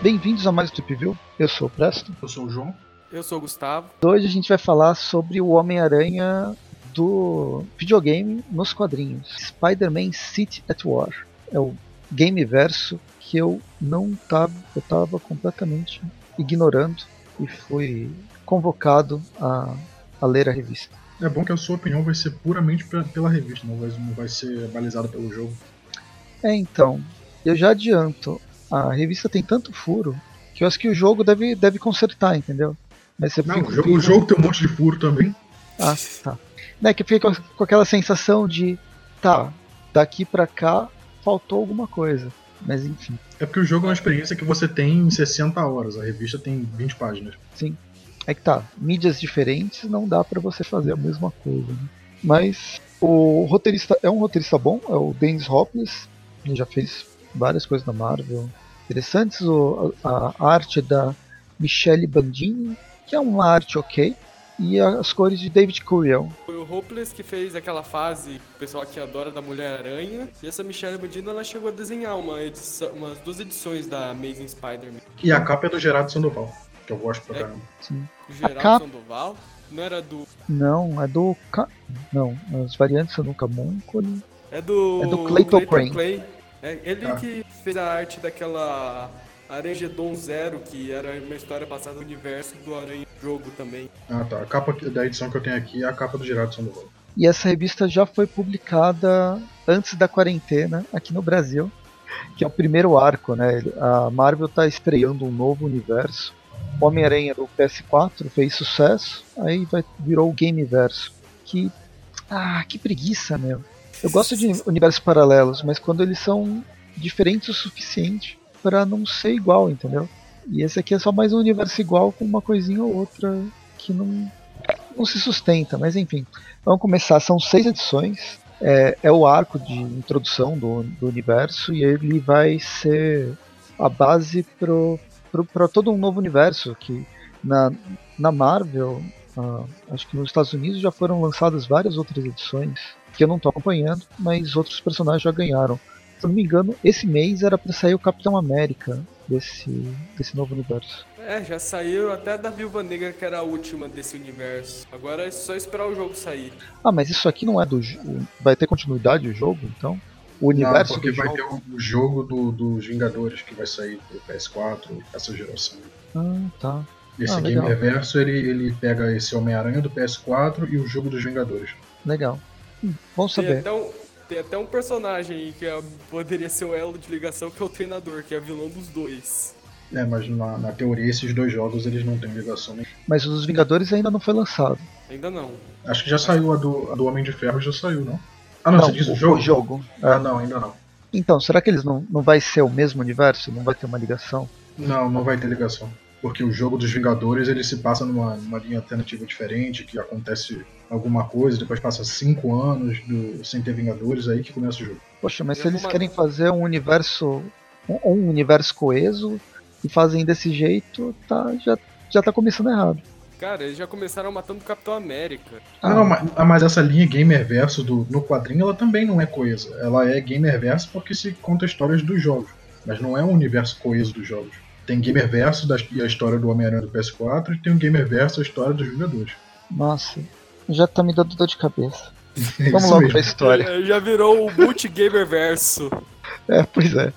Bem-vindos a mais um Trip View. Eu sou o Presto. Eu sou o João. Eu sou o Gustavo. Hoje a gente vai falar sobre o Homem-Aranha do videogame nos quadrinhos. Spider-Man City at War. É o game verso que eu não tava, eu tava completamente ignorando e fui convocado a, a ler a revista. É bom que a sua opinião vai ser puramente pela revista, não vai, não vai ser balizada pelo jogo. É, então, eu já adianto, a revista tem tanto furo que eu acho que o jogo deve, deve consertar, entendeu? Mas você não, o jogo, o jogo, tem um monte de furo também. Ah, tá. Né, que fica com, com aquela sensação de, tá, daqui pra cá faltou alguma coisa. Mas enfim. É porque o jogo é uma experiência que você tem em 60 horas, a revista tem 20 páginas. Sim. É que tá, mídias diferentes não dá para você fazer a mesma coisa. Né? Mas o roteirista é um roteirista bom, é o Dennis Hopeless, ele já fez várias coisas da Marvel interessantes. O, a, a arte é da Michelle Bandini, que é uma arte ok, e as cores de David Curiel. Foi o Hopeless que fez aquela fase, o pessoal que adora da Mulher-Aranha, e essa Michelle Bandini ela chegou a desenhar uma edição, umas duas edições da Amazing Spider-Man. E a capa é do Gerardo Sandoval, que eu gosto pra é, caramba. Sim. O Gerardo capa... Sandoval? Não era do. Não, é do. Não, as variantes são do Camuncoli. É do. É do Clayton Crane. Clay. É ele ah. que fez a arte daquela Arangedon Zero, que era uma história passada no universo do Aranha Jogo também. Ah tá, a capa da edição que eu tenho aqui é a capa do Gerardo Sandoval. E essa revista já foi publicada antes da quarentena aqui no Brasil, que é o primeiro arco, né? A Marvel está estreando um novo universo. Homem-Aranha do PS4 fez sucesso, aí vai, virou o Gameverso. Que. Ah, que preguiça, meu. Eu gosto de universos paralelos, mas quando eles são diferentes o suficiente para não ser igual, entendeu? E esse aqui é só mais um universo igual com uma coisinha ou outra que não, não se sustenta, mas enfim. Vamos começar, são seis edições. É, é o arco de introdução do, do universo e ele vai ser a base para todo um novo universo que na, na Marvel, uh, acho que nos Estados Unidos já foram lançadas várias outras edições que eu não estou acompanhando, mas outros personagens já ganharam. Se eu não me engano, esse mês era para sair o Capitão América desse, desse novo universo. É, já saiu até da Viúva Negra, que era a última desse universo. Agora é só esperar o jogo sair. Ah, mas isso aqui não é do. Vai ter continuidade o jogo, então? O universo não, porque vai jogo... ter o jogo do, dos Vingadores que vai sair pro PS4, essa geração. Ah, tá. Esse ah, Game Reverso ele, ele pega esse Homem-Aranha do PS4 e o jogo dos Vingadores. Legal. Hum, bom saber. Tem até, um, tem até um personagem que é, poderia ser o elo de ligação, que é o treinador, que é vilão dos dois. É, mas na, na teoria esses dois jogos eles não têm ligação. Né? Mas o dos Vingadores ainda não foi lançado. Ainda não. Acho que já saiu a do, a do Homem de Ferro, já saiu, não? Ah não, não você diz o, o jogo? O jogo. Ah é. não, ainda não. Então, será que eles não, não vai ser o mesmo universo? Não vai ter uma ligação? Não, não vai ter ligação porque o jogo dos Vingadores ele se passa numa, numa linha alternativa diferente, que acontece alguma coisa, depois passa cinco anos do, sem ter Vingadores, aí que começa o jogo. Poxa, mas se eles querem fazer um universo um, um, universo coeso e fazem desse jeito, tá, já, já tá começando errado. Cara, eles já começaram matando o Capitão América. Ah, não, mas, mas, essa linha gamer-verso do, no quadrinho, ela também não é coesa. Ela é gamer-verso porque se conta histórias dos jogos, mas não é um universo coeso dos jogos. Tem Gamerverso e a história do Homem-Aranha do PS4 e tem o Gamerverso a história dos Vingadores. Nossa, já tá me dando dor de cabeça. É Vamos logo mesmo. pra história. É, já virou o multi-gamerverso. é, pois é.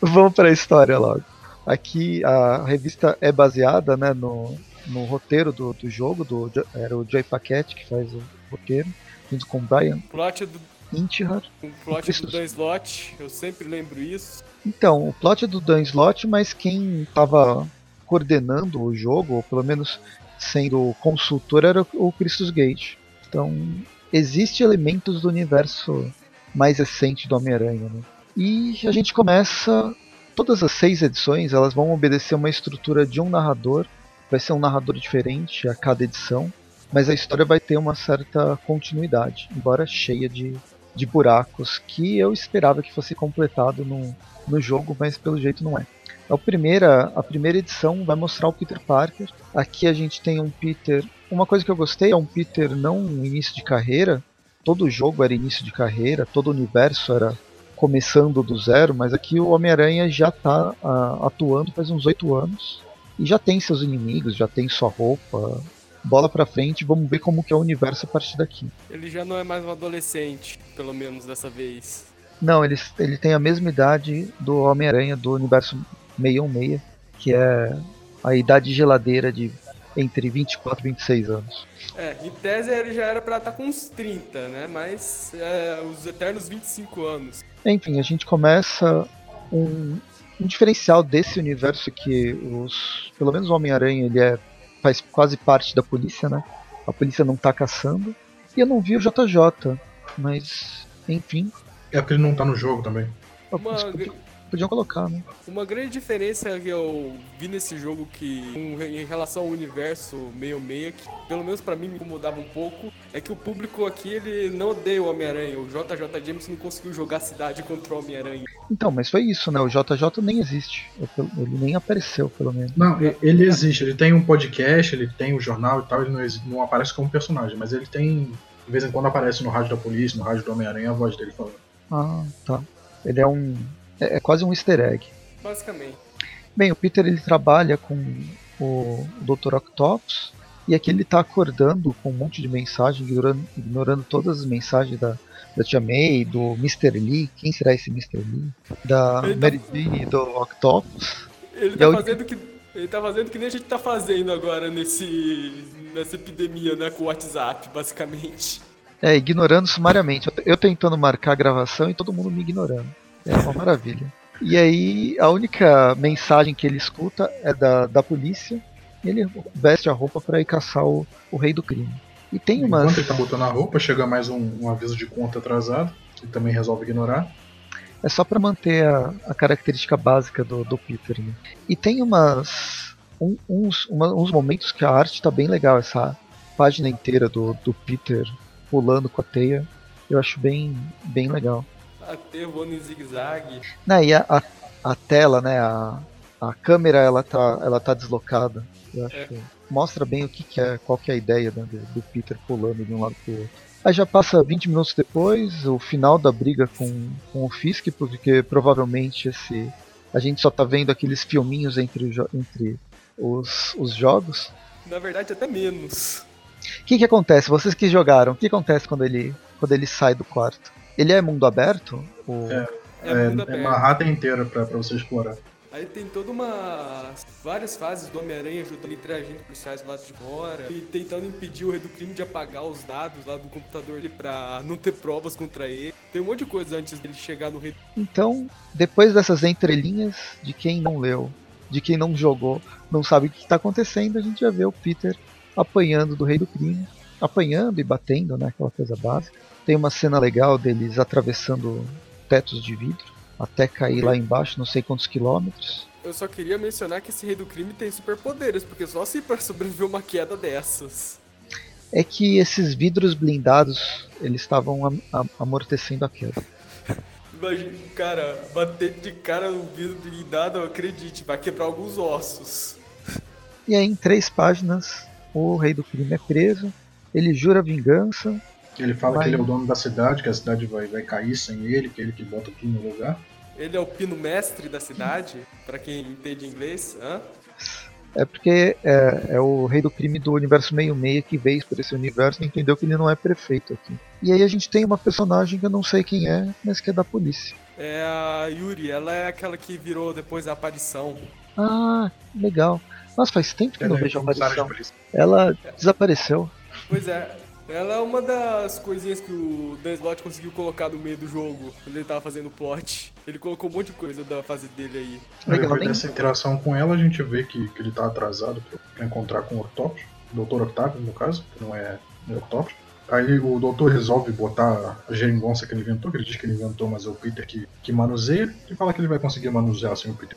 Vamos pra história logo. Aqui a revista é baseada né, no, no roteiro do, do jogo, do, era o Joy Paquette que faz o roteiro, junto com o Brian. Plot do Intihar. Um plot do Dan Slott, eu sempre lembro isso. Então, o plot é do Dan Slott, mas quem estava coordenando o jogo, ou pelo menos sendo consultor, era o Christus Gate. Então, existe elementos do universo mais recente do Homem-Aranha. Né? E a gente começa. Todas as seis edições elas vão obedecer uma estrutura de um narrador. Vai ser um narrador diferente a cada edição, mas a história vai ter uma certa continuidade, embora cheia de de buracos que eu esperava que fosse completado no, no jogo, mas pelo jeito não é. A primeira, a primeira edição vai mostrar o Peter Parker. Aqui a gente tem um Peter. Uma coisa que eu gostei é um Peter não início de carreira. Todo jogo era início de carreira, todo o universo era começando do zero, mas aqui o Homem-Aranha já está uh, atuando faz uns oito anos e já tem seus inimigos, já tem sua roupa. Bola pra frente, vamos ver como que é o universo a partir daqui. Ele já não é mais um adolescente, pelo menos dessa vez. Não, ele, ele tem a mesma idade do Homem-Aranha do universo 616, que é a idade geladeira de entre 24 e 26 anos. É, em tese ele já era pra estar tá com uns 30, né? Mas é, os eternos 25 anos. Enfim, a gente começa um, um diferencial desse universo que os, pelo menos o Homem-Aranha, ele é faz quase parte da polícia, né? A polícia não tá caçando. E eu não vi o JJ, mas enfim. É porque ele não tá no jogo também. Uma, podiam colocar, né? Uma grande diferença que eu vi nesse jogo que, em relação ao universo meio-meia, que pelo menos para mim me incomodava um pouco, é que o público aqui ele não odeia o Homem-Aranha. O JJ James não conseguiu jogar a cidade contra o Homem-Aranha. Então, mas foi isso, né? O JJ nem existe. Ele nem apareceu, pelo menos. Não, ele existe. Ele tem um podcast, ele tem um jornal e tal. Ele não, não aparece como personagem, mas ele tem. De vez em quando aparece no rádio da polícia, no rádio do Homem-Aranha, a voz dele falando. Ah, tá. Ele é um é, é quase um easter egg. Basicamente. Bem, o Peter ele trabalha com o Dr. Octopus e aqui ele está acordando com um monte de mensagem, ignorando, ignorando todas as mensagens da, da Tia May, do Mr. Lee, quem será esse Mr. Lee? Da ele tá Mary. Jane e do Octopus. Ele tá, fazendo que, ele tá fazendo que nem a gente tá fazendo agora nesse, nessa epidemia, né, com o WhatsApp, basicamente. É, ignorando sumariamente. Eu tentando marcar a gravação e todo mundo me ignorando. É uma maravilha. E aí, a única mensagem que ele escuta é da, da polícia. E ele veste a roupa para ir caçar o, o rei do crime. E tem umas. Enquanto ele tá botando a roupa, chega mais um, um aviso de conta atrasado, que também resolve ignorar. É só para manter a, a, característica básica do, do Peter. Né? E tem umas. Um, uns, uma, uns momentos que a arte tá bem legal, essa página inteira do, do Peter pulando com a teia. Eu acho bem, bem legal até voando em zigue-zague. Não, e a, a, a, tela, né? A, a câmera ela tá, ela tá deslocada. Eu acho é. que mostra bem o que, que, é, qual que é a ideia né, do, do, Peter pulando de um lado pro outro. Aí já passa 20 minutos depois, o final da briga com, com o Fisk, porque provavelmente esse a gente só tá vendo aqueles filminhos entre, entre os, os jogos. Na verdade, até menos. O que, que acontece? Vocês que jogaram, o que acontece quando ele, quando ele sai do quarto? Ele é mundo aberto? Ou... É, é, é, mundo é aberto. rata inteira pra, pra você explorar. Aí tem toda uma. várias fases do Homem-Aranha ajudando entre agentes policiais lá de fora e tentando impedir o rei do crime de apagar os dados lá do computador ali pra não ter provas contra ele. Tem um monte de coisa antes dele chegar no rei. Então, depois dessas entrelinhas de quem não leu, de quem não jogou, não sabe o que está acontecendo, a gente já vê o Peter apanhando do rei do crime, apanhando e batendo, né? Aquela coisa básica. Tem uma cena legal deles atravessando tetos de vidro até cair lá embaixo, não sei quantos quilômetros. Eu só queria mencionar que esse rei do crime tem superpoderes, porque só se para sobreviver uma queda dessas. É que esses vidros blindados, eles estavam am amortecendo a queda. Imagina, cara, bater de cara no vidro blindado, acredite, vai quebrar alguns ossos. E aí, em três páginas, o rei do crime é preso, ele jura vingança, ele fala Vai. que ele é o dono da cidade, que a cidade vai, vai cair sem ele, que é ele que bota tudo no lugar. Ele é o pino mestre da cidade, para quem entende inglês. Hã? É porque é, é, o rei do crime do universo meio-meia que veio por esse universo e entendeu que ele não é prefeito aqui. E aí a gente tem uma personagem que eu não sei quem é, mas que é da polícia. É a Yuri, ela é aquela que virou depois a aparição. Ah, legal. Nossa, faz tempo que eu não é vejo a aparição. Ela desapareceu. Pois é, ela é uma das coisinhas que o Dan Slott conseguiu colocar no meio do jogo, quando ele tava fazendo o plot. Ele colocou um monte de coisa da fase dele aí. Legal, Depois dessa interação com ela, a gente vê que, que ele tá atrasado pra encontrar com o Octopus, o Dr. Octavio, no caso, que não é o Octopus. Aí o doutor resolve botar a geringonça que ele inventou, que ele diz que ele inventou, mas é o Peter que, que manuseia, e fala que ele vai conseguir manusear sem o Peter.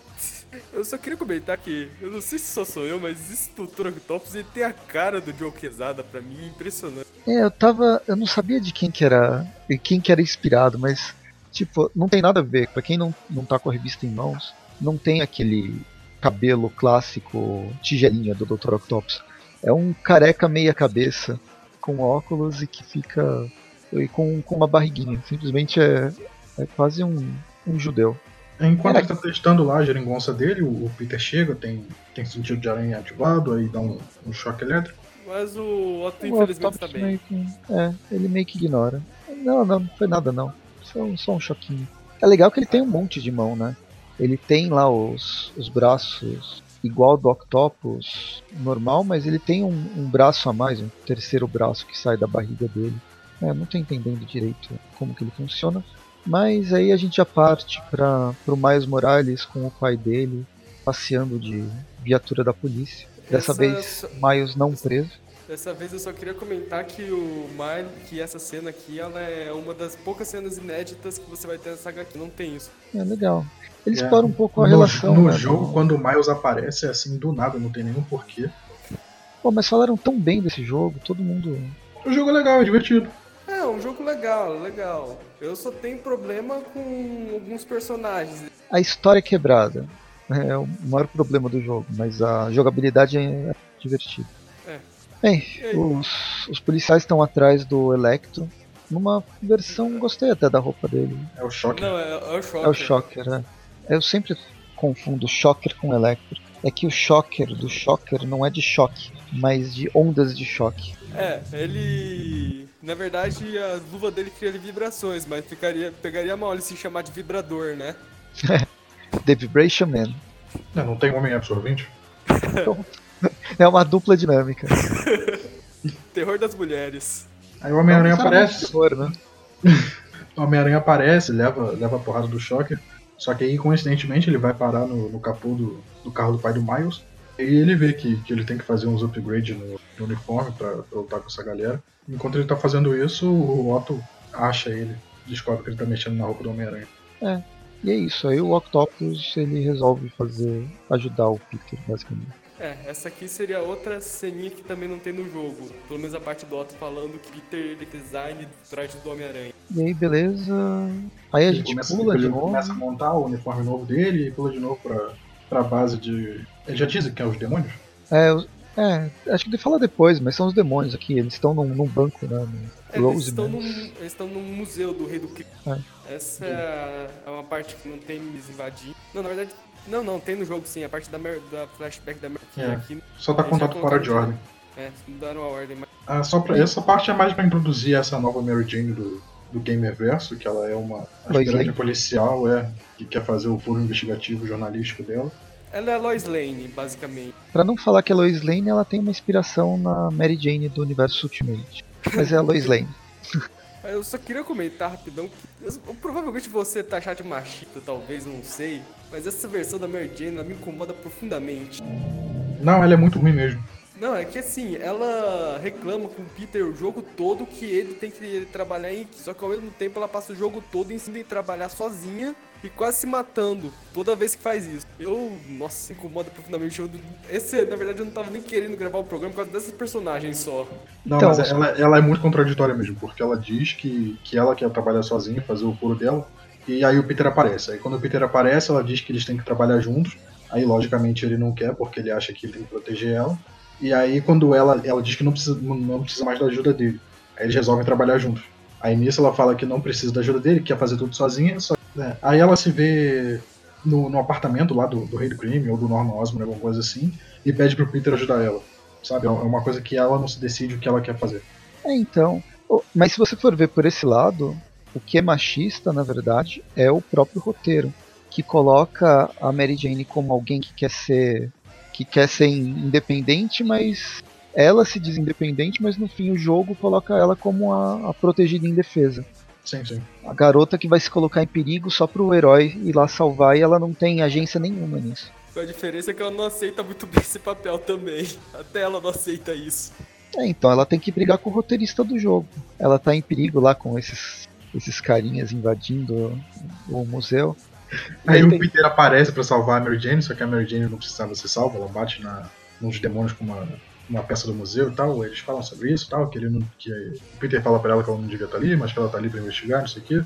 Eu só queria comentar que, eu não sei se só sou eu, mas esse Doutor Octopus ele tem a cara do Joe Quesada, pra mim, é impressionante. É, eu tava. Eu não sabia de quem que era. quem que era inspirado, mas, tipo, não tem nada a ver. Pra quem não, não tá com a revista em mãos, não tem aquele cabelo clássico tigelinha do Dr. Octopus. É um careca meia cabeça com óculos e que fica e com, com uma barriguinha. Simplesmente é, é quase um, um judeu. Enquanto ele tá testando lá a geringonça dele, o Peter chega, tem, tem sentido de aranha ativado, aí dá um, um choque elétrico. Mas o Otto, infelizmente, tá bem. Que, é, ele meio que ignora. Não, não, não foi nada não. Só, só um choquinho. É legal que ele tem um monte de mão, né? Ele tem lá os, os braços igual do Octopus normal, mas ele tem um, um, braço a mais, um terceiro braço que sai da barriga dele. É, não tô entendendo direito como que ele funciona. Mas aí a gente já parte para o Miles Morales com o pai dele passeando de viatura da polícia. Dessa essa... vez, Miles não preso. Dessa vez eu só queria comentar que o Miles, que essa cena aqui, ela é uma das poucas cenas inéditas que você vai ter nessa HQ. Não tem isso. É legal. Ele é. explora um pouco a no, relação. No né, jogo, do... quando o Miles aparece, é assim do nada, não tem nenhum porquê. Pô, mas falaram tão bem desse jogo, todo mundo. O jogo é legal, é divertido. É, um jogo legal, legal. Eu só tenho problema com alguns personagens. A história é quebrada. É o maior problema do jogo, mas a jogabilidade é divertida. É. Bem, os, os policiais estão atrás do Electro. Numa versão, gostei até da roupa dele. É o Shocker. Não, é, é o Shocker. É o Shocker, é. Eu sempre confundo Shocker com Electro. É que o Shocker do Shocker não é de choque, mas de ondas de choque. É, ele. Na verdade, a luva dele cria vibrações, mas ficaria, pegaria mal ele se chamar de vibrador, né? The Vibration Man. Não, não tem homem absorvente? é uma dupla dinâmica. Terror das mulheres. Aí o Homem-Aranha aparece. Terror, né? o Homem-Aranha aparece, leva, leva a porrada do Shocker. Só que aí, coincidentemente, ele vai parar no, no capô do, do carro do pai do Miles. E ele vê que, que ele tem que fazer uns upgrades no, no uniforme pra, pra lutar com essa galera. Enquanto ele tá fazendo isso, o Otto acha ele, descobre que ele tá mexendo na roupa do Homem-Aranha. É, e é isso. Aí o Octopus ele resolve fazer. ajudar o Peter, basicamente. É, essa aqui seria outra ceninha que também não tem no jogo. Pelo menos a parte do Otto falando que Peter ele design traje do Homem-Aranha. E aí, beleza. Aí a ele gente começa, pula ele de novo. começa a montar o uniforme novo dele e pula de novo pra, pra base de. Ele já diz que é os demônios? É, é, acho que ele fala depois, mas são os demônios aqui. Eles estão num, num banco, né? É, eles, estão num, eles estão num museu do Rei do Crime. É. Essa é uma parte que não tem me invadir. Não, na verdade, não, não, tem no jogo sim. A parte da, da flashback da Mary é, aqui. Só tá contado fora de ordem. É, mudaram a ordem. Mas... Ah, só pra, essa parte é mais pra introduzir essa nova Mary Jane do, do Gamerverso, que ela é uma aspirante policial, é, que quer fazer o furo investigativo jornalístico dela. Ela é a Lois Lane, basicamente. Pra não falar que é Lois Lane, ela tem uma inspiração na Mary Jane do universo Ultimate. Mas é a Lois Lane. Eu só queria comentar rapidão que eu, provavelmente você tá achar de machista, talvez, não sei. Mas essa versão da Mary Jane ela me incomoda profundamente. Não, ela é muito ruim mesmo. Não, é que assim, ela reclama com o Peter o jogo todo que ele tem que trabalhar em. Só que ao mesmo tempo ela passa o jogo todo ensinando em trabalhar sozinha e quase se matando toda vez que faz isso. Eu, nossa, incomoda profundamente. Eu, esse, na verdade, eu não tava nem querendo gravar o programa por causa desses personagens só. Não, então, mas ela, ela é muito contraditória mesmo, porque ela diz que, que ela quer trabalhar sozinha, fazer o furo dela, e aí o Peter aparece. Aí quando o Peter aparece, ela diz que eles têm que trabalhar juntos. Aí, logicamente, ele não quer, porque ele acha que ele tem que proteger ela. E aí, quando ela, ela diz que não precisa, não precisa mais da ajuda dele, aí eles resolvem trabalhar juntos. Aí nisso ela fala que não precisa da ajuda dele, que quer fazer tudo sozinha. Só... É. Aí ela se vê no, no apartamento lá do, do, Rei do Crime, ou do Norman Osborn, alguma coisa assim, e pede pro Peter ajudar ela. Sabe? É uma coisa que ela não se decide o que ela quer fazer. É, então. Mas se você for ver por esse lado, o que é machista, na verdade, é o próprio roteiro, que coloca a Mary Jane como alguém que quer ser que quer ser independente, mas ela se diz independente, mas no fim o jogo coloca ela como a, a protegida em defesa. Sim, sim. A garota que vai se colocar em perigo só pro herói ir lá salvar e ela não tem agência nenhuma nisso. A diferença é que ela não aceita muito bem esse papel também. Até ela não aceita isso. É, então ela tem que brigar com o roteirista do jogo. Ela tá em perigo lá com esses esses carinhas invadindo o museu. Aí, o. Peter aparece para salvar a Mary Jane, só que a Mary Jane não precisava ser salva, ela bate na, nos demônios com uma, uma peça do museu e tal. Eles falam sobre isso e tal, que, ele não, que o Peter fala para ela que ela não devia estar ali, mas que ela tá ali para investigar, não sei o quê.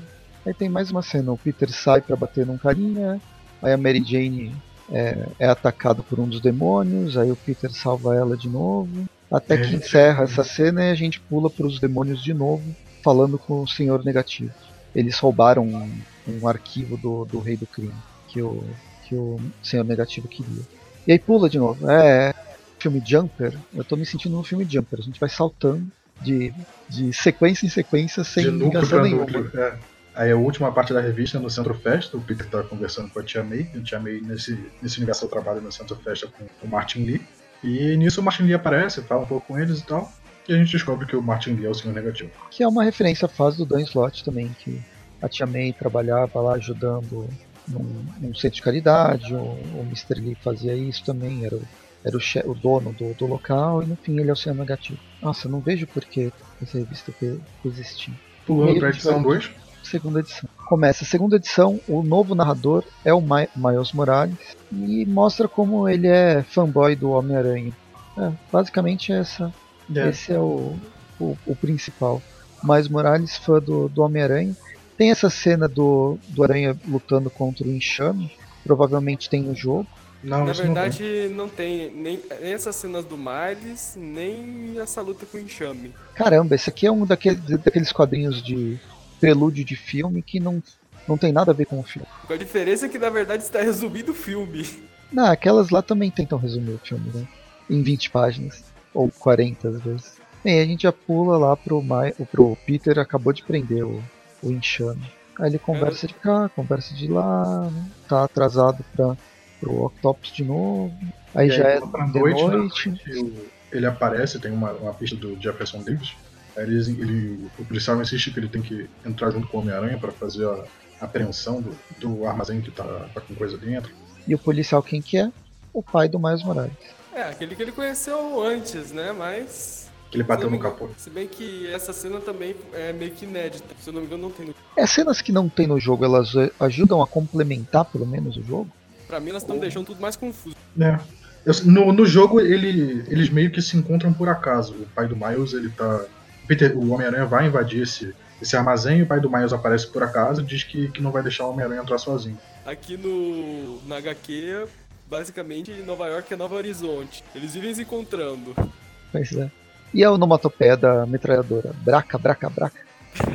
Aí tem mais uma cena, o Peter sai para bater num carinha, Aí a Mary Jane é, é atacada por um dos demônios, aí o Peter salva ela de novo. Até que É. encerra essa cena e a gente pula para os demônios de novo, falando com o Senhor Negativo. Eles roubaram um, arquivo do, do Rei do Crime que o, que o Senhor Negativo queria. E aí pula de novo. É, filme Jumper, eu tô me sentindo no filme Jumper. A gente vai saltando de, de sequência em sequência sem de ligação nenhuma. núcleo. É. Aí a última parte da revista no Centro Festa, o Peter tá conversando com a Tia May. A Tia May, nesse, nesse universo, trabalho no Centro Festa com o Martin Lee. E nisso o Martin Lee aparece, fala um pouco com eles e tal. E a gente descobre que o Martin Lee é o Senhor Negativo. Que é uma referência à fase do Dan Slott também, que a Tia May trabalhava lá ajudando num, num centro de caridade, o, o Mr. Lee fazia isso também, era o, era o, che- o dono do, do local, e no fim ele é o Senhor Negativo. Nossa, não vejo por que essa revista existir. Pulando pra de edição verdade. 2. Segunda edição. Começa a segunda edição, o novo narrador é o Mi- Miles Morales e mostra como ele é fanboy do Homem-Aranha. É, basicamente essa, É. esse é o, o, o principal. Miles Morales, fã do, do Homem-Aranha. Tem essa cena do, do Aranha lutando contra o Enxame, provavelmente tem no jogo. Não, Na isso não tem. verdade, não tem nem, nem essas cenas do Miles, nem essa luta com o enxame. Caramba, esse aqui é um daqueles, daqueles quadrinhos de prelúdio de filme que não, não tem nada a ver com o filme. A diferença é que, na verdade, está resumido o filme. Não, aquelas lá também tentam resumir o filme, né? Em 20 páginas. Ou 40 às vezes. Bem, a gente já pula lá pro, Mai, pro Peter, acabou de prender o, o enxame. Aí ele conversa de cá, conversa de lá, né? tá atrasado pra, pro Octopus de novo. Aí E já é pra de noite, noite. o- ele aparece, tem uma, uma pista do Jefferson Davis. Aí eles- ele, o policial insiste que ele tem que entrar junto com o Homem-Aranha para fazer a apreensão do, do armazém que tá, tá com coisa dentro. E o policial quem que é? O pai do Miles Morales. É, aquele que ele conheceu antes, né? Mas. Que ele bateu no capô. Se bem que essa cena também é meio que inédita. Se eu não me engano, não tem no. É cenas que não tem no jogo, elas eh, ajudam a complementar pelo menos o jogo? Pra mim, elas estão deixando tudo mais confuso. É. No, no jogo, ele, eles meio que se encontram por acaso. O pai do Miles, ele tá. Peter, o Homem-Aranha vai invadir esse, esse armazém e o pai do Miles aparece por acaso e diz que, que não vai deixar o Homem-Aranha entrar sozinho. Aqui no. Na HQ, basicamente, Nova York é Nova Horizonte. Eles vivem se encontrando. Pois é. E a onomatopeia da metralhadora? Braca, braca, braca.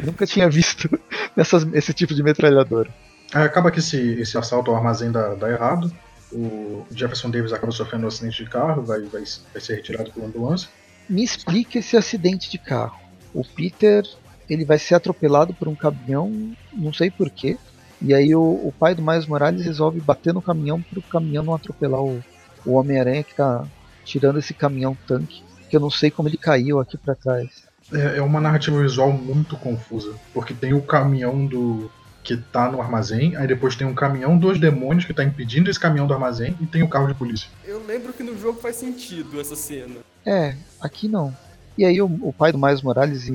Nunca tinha visto essas, esse tipo de metralhadora. Acaba que esse, esse assalto ao armazém dá, dá errado. O Jefferson Davis acaba sofrendo um acidente de carro, vai, vai, vai ser retirado por ambulância. Me explique esse acidente de carro. O Peter ele vai ser atropelado por um caminhão, não sei porquê. E aí o, o pai do Miles Morales resolve bater no caminhão para o caminhão não atropelar o, o Homem-Aranha que tá tirando esse caminhão tanque. Que eu não sei como ele caiu aqui para trás. É, é uma narrativa visual muito confusa, porque tem o caminhão do que tá no armazém, aí depois tem um caminhão dos demônios que tá impedindo esse caminhão do armazém e tem o carro de polícia. Eu lembro que no jogo faz sentido essa cena. É, aqui não. E aí o, o pai do Miles Morales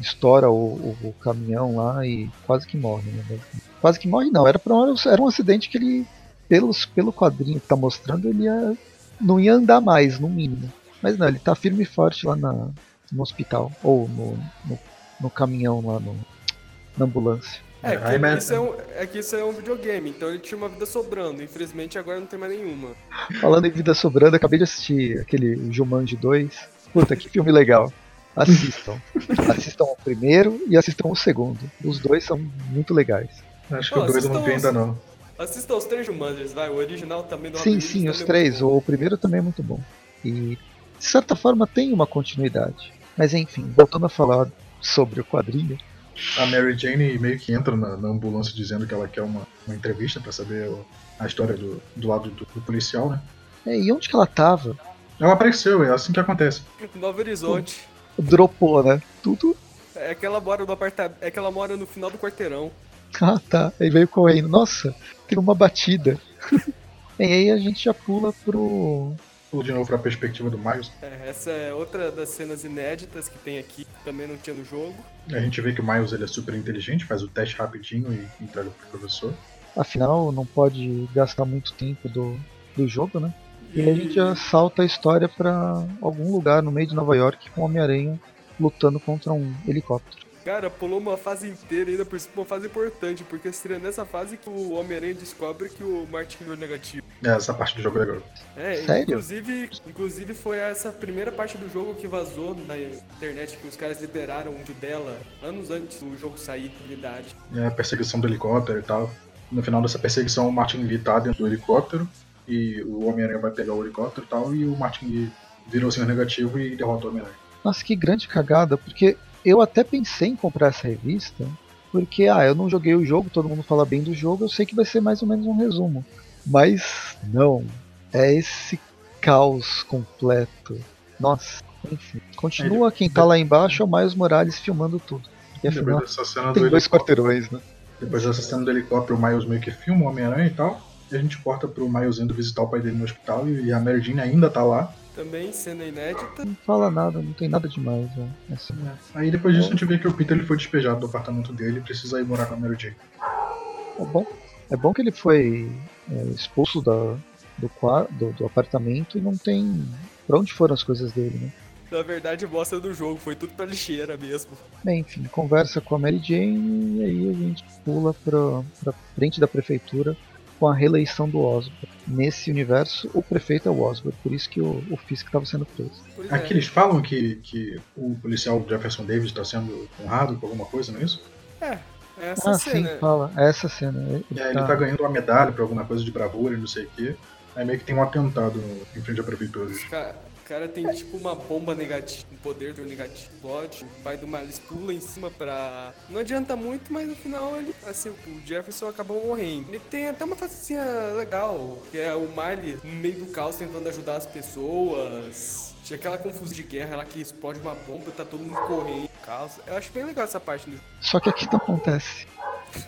estoura o, o- o caminhão lá e quase que morre, né? Quase que morre não, era, pra, era um acidente que ele, pelos, pelo quadrinho que tá mostrando, ele ia, não ia andar mais, no mínimo. Mas não, ele tá firme e forte lá na, no hospital, ou no, no, no caminhão lá no, na ambulância. É, que isso é, um, é que isso é um videogame, então ele tinha uma vida sobrando. Infelizmente agora não tem mais nenhuma. Falando em vida sobrando, acabei de assistir aquele Jumanji 2. Puta, que filme legal. Assistam. assistam o primeiro e assistam o segundo. Os dois são muito legais. Acho que Ó, o dois não vi assistam ainda não. Assista os três Jumanjis, vai. O original também do Sim, sim, Williams os é três. O primeiro também é muito bom. E, de certa forma, tem uma continuidade. Mas enfim, voltando a falar sobre o quadrinho. A Mary Jane meio que entra na, na ambulância dizendo que ela quer uma, uma entrevista pra saber o- a história do, do lado do, do policial, né? É, e onde que ela tava? Ela apareceu, é assim que acontece. Novo Horizonte. Dropou, né? Tudo. É que ela mora no apartamento. É que ela mora no final do quarteirão. Ah, tá. Aí veio correndo. Nossa, tem uma batida. e aí a gente já pula pro. De novo pra perspectiva do Miles. É, essa é outra das cenas inéditas que tem aqui, também não tinha no jogo. A gente vê que o Miles ele é super inteligente, faz o teste rapidinho e entrega pro professor. Afinal, não pode gastar muito tempo do, do jogo, né? E aí a gente já salta a história pra algum lugar no meio de Nova York com o Homem-Aranha lutando contra um helicóptero. Cara, pulou uma fase inteira, ainda por uma fase importante, porque seria nessa fase que o Homem-Aranha descobre que o Martin é negativo. É, essa parte do jogo é legal. É, Sério? inclusive, inclusive foi essa primeira parte do jogo que vazou na internet, que os caras liberaram um vídeo dela anos antes do jogo sair de realidade. É a perseguição do helicóptero e tal. No final dessa perseguição, o Martin Lee tá dentro do helicóptero e o Homem-Aranha vai pegar o helicóptero e tal, e o Martin Lee virou o senhor negativo e derrota o Homem-Aranha. Nossa, que grande cagada, porque eu até pensei em comprar essa revista, porque, ah, eu não joguei o jogo, todo mundo fala bem do jogo, eu sei que vai ser mais ou menos um resumo. Mas, não. É esse caos completo. Nossa, enfim. Continua quem tá lá embaixo é o Miles Morales filmando tudo. E afinal, Depois dessa cena do tem dois helicóptero, quarteirões, né? depois dessa cena do helicóptero, o Miles meio que filma o Homem-Aranha e tal. E a gente corta pro Miles indo visitar o pai dele no hospital e a Mary Jane ainda tá lá. Também, cena inédita. Não fala nada, não tem nada demais. Né? Assim, Aí depois disso a gente vê que o Peter ele foi despejado do apartamento dele e precisa ir morar com a Mary Jane. é bom. É bom que ele foi é, expulso da, do, do, do apartamento e não tem. Pra onde foram as coisas dele, né? Na verdade, mostra do jogo, foi tudo pra lixeira mesmo. Bem, enfim, conversa com a Mary Jane e aí a gente pula pra, pra frente da prefeitura com a reeleição do Osborn. Nesse universo, o prefeito é o Osborn, por isso que o, o Fisk estava sendo preso. Pois é. Aqui eles falam que, que o policial Jefferson Davis está sendo honrado com alguma coisa, não é isso? É, essa ah, cena. sim, fala. É essa cena. Ele, E aí ele tá ganhando uma medalha pra alguma coisa de bravura e não sei o quê. Aí meio que tem um atentado em frente à prefeitura. O ca- o cara tem tipo uma bomba negativa, um poder do negativo. Explode, o pai do Miles pula em cima pra. Não adianta muito, mas no final ele. Assim, o Jefferson acabou morrendo. Ele tem até uma facezinha legal, que é o Miles no meio do caos tentando ajudar as pessoas. Tinha aquela confusão de guerra lá que explode uma bomba e tá todo mundo correndo. Caos. Eu acho bem legal essa parte do. Só que aqui não acontece.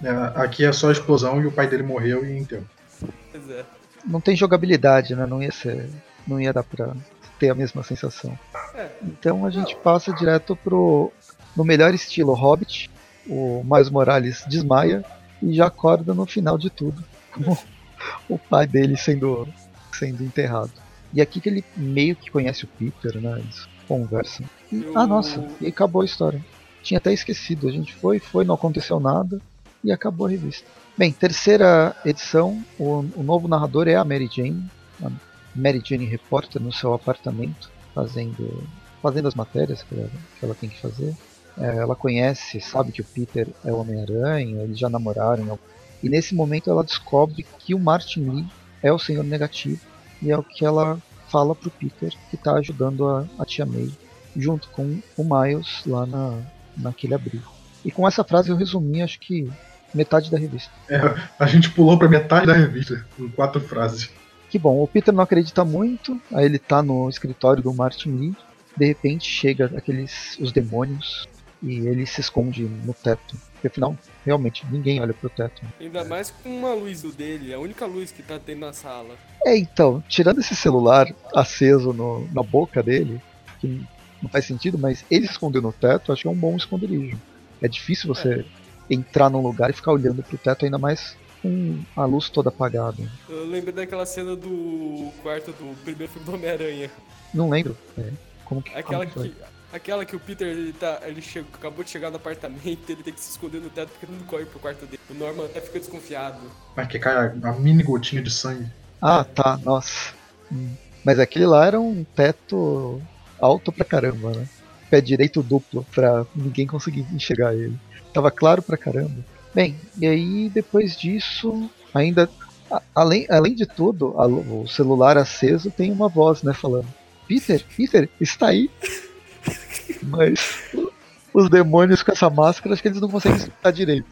É, aqui é só explosão e o pai dele morreu e enterrou. Pois é. Não tem jogabilidade, né? Não ia ser. Não ia dar pra ter a mesma sensação. É. Então a gente passa direto pro. No melhor estilo Hobbit, o Miles Morales desmaia e já acorda no final de tudo. Com o pai dele sendo, sendo enterrado. E aqui que ele meio que conhece o Peter, né? Eles conversam. E- Ah, nossa, e acabou a história. Tinha até esquecido. A gente foi, foi, não aconteceu nada e acabou a revista. Bem, terceira edição, o, o novo narrador é a Mary Jane, Mary Jane repórter no seu apartamento, fazendo, fazendo as matérias que ela, que ela tem que fazer. É, ela conhece, sabe que o Peter é o Homem-Aranha, eles já namoraram. E nesse momento ela descobre que o Martin Lee é o Senhor Negativo e é o que ela fala pro Peter que está ajudando a, a Tia May junto com o Miles lá na, naquele abrigo. E com essa frase eu resumi acho que metade da revista. É, a gente pulou pra metade da revista, com quatro frases. Que bom, o Peter não acredita muito, aí ele tá no escritório do Martin Lee, de repente chega aqueles os demônios e ele se esconde no teto. Porque afinal, realmente, ninguém olha pro teto. Ainda mais com uma luz do dele, a única luz que tá tendo na sala. É, então, tirando esse celular aceso no- na boca dele, que não faz sentido, mas ele se escondeu no teto, acho que é um bom esconderijo. É difícil você entrar num lugar e ficar olhando pro teto, ainda mais com a luz toda apagada. Eu lembrei daquela cena do quarto do primeiro filme do Homem-Aranha. Não lembro. é, como que, Aquela como foi? que, aquela que o Peter ele tá, ele chegou, acabou de chegar no apartamento, ele tem que se esconder no teto porque ele não corre pro quarto dele. O Norman até fica desconfiado. Mas que cai a, a mini gotinha de sangue. Ah, tá, nossa. Hum. Mas aquele lá era um teto alto pra caramba, né? Pé direito duplo pra ninguém conseguir enxergar ele. Tava claro pra caramba. Bem, e aí depois disso, ainda. a- além, além de tudo, a o celular aceso tem uma voz, né, falando: Peter, Peter, está aí? Mas os demônios com essa máscara, acho que eles não conseguem escutar direito.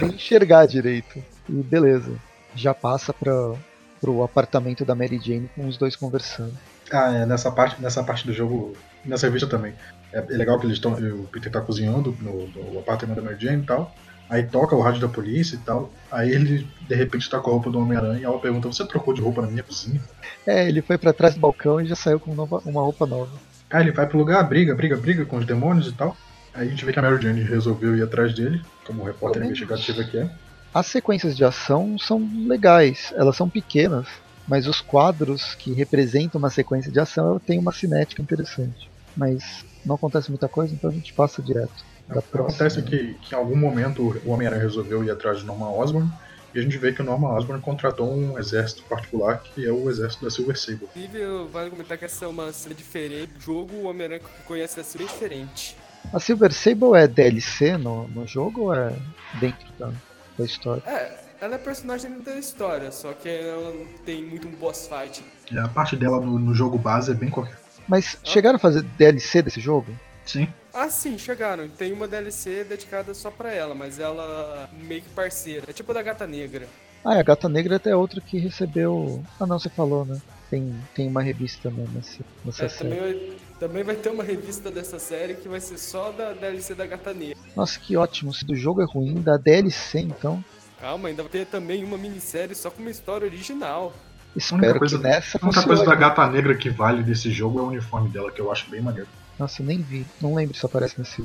Nem enxergar direito. E beleza. Já passa pra, pro apartamento da Mary Jane com os dois conversando. Ah, é, nessa parte, nessa parte do jogo, nessa revista também. É, é legal que eles estão. O Peter tá cozinhando no, no apartamento da Mary Jane e tal. Aí toca o rádio da polícia e tal. Aí ele, de repente, tá com a roupa do Homem-Aranha e ela pergunta: Você trocou de roupa na minha cozinha? É, ele foi pra trás do balcão e já saiu com nova- uma roupa nova. Aí ele vai pro lugar, briga, briga, briga com os demônios e tal. Aí a gente vê que a Mary Jane resolveu ir atrás dele, como repórter menos. investigativa que é. As sequências de ação são legais, elas são pequenas, mas os quadros que representam uma sequência de ação têm uma cinética interessante. Mas não acontece muita coisa, então a gente passa direto. Da próxima. Acontece que, que em algum momento o Homem-Aranha resolveu ir atrás de Norman Osborn e a gente vê que o Norman Osborn contratou um exército particular que é o exército da Silver Sable. Inclusive, vale comentar que essa é uma cena diferente. O jogo, o Homem-Aranha que conhece essa bem diferente. A Silver Sable é DLC no, no jogo ou é dentro da, da história? É, ela é personagem da história, só que ela não tem muito um boss fight. E a parte dela no, no jogo base é bem qualquer. Mas chegaram a fazer DLC desse jogo? Sim. Ah, sim, chegaram. Tem uma DLC dedicada só pra ela, mas ela meio que parceira. É tipo a da Gata Negra. Ah, a Gata Negra é até outra que recebeu. Ah, não, você falou, né? Tem, tem uma revista né, nessa, nessa É, série. também, vai, também vai ter uma revista dessa série que vai ser só da DLC da Gata Negra. Nossa, que ótimo. Se do jogo é ruim, da DLC então. Calma, ainda vai ter também uma minissérie só com uma história original. A única Espero coisa, que nessa a única coisa da gata negra que vale desse jogo é o uniforme dela, que eu acho bem maneiro. Nossa, eu nem vi. Não lembro se aparece nesse,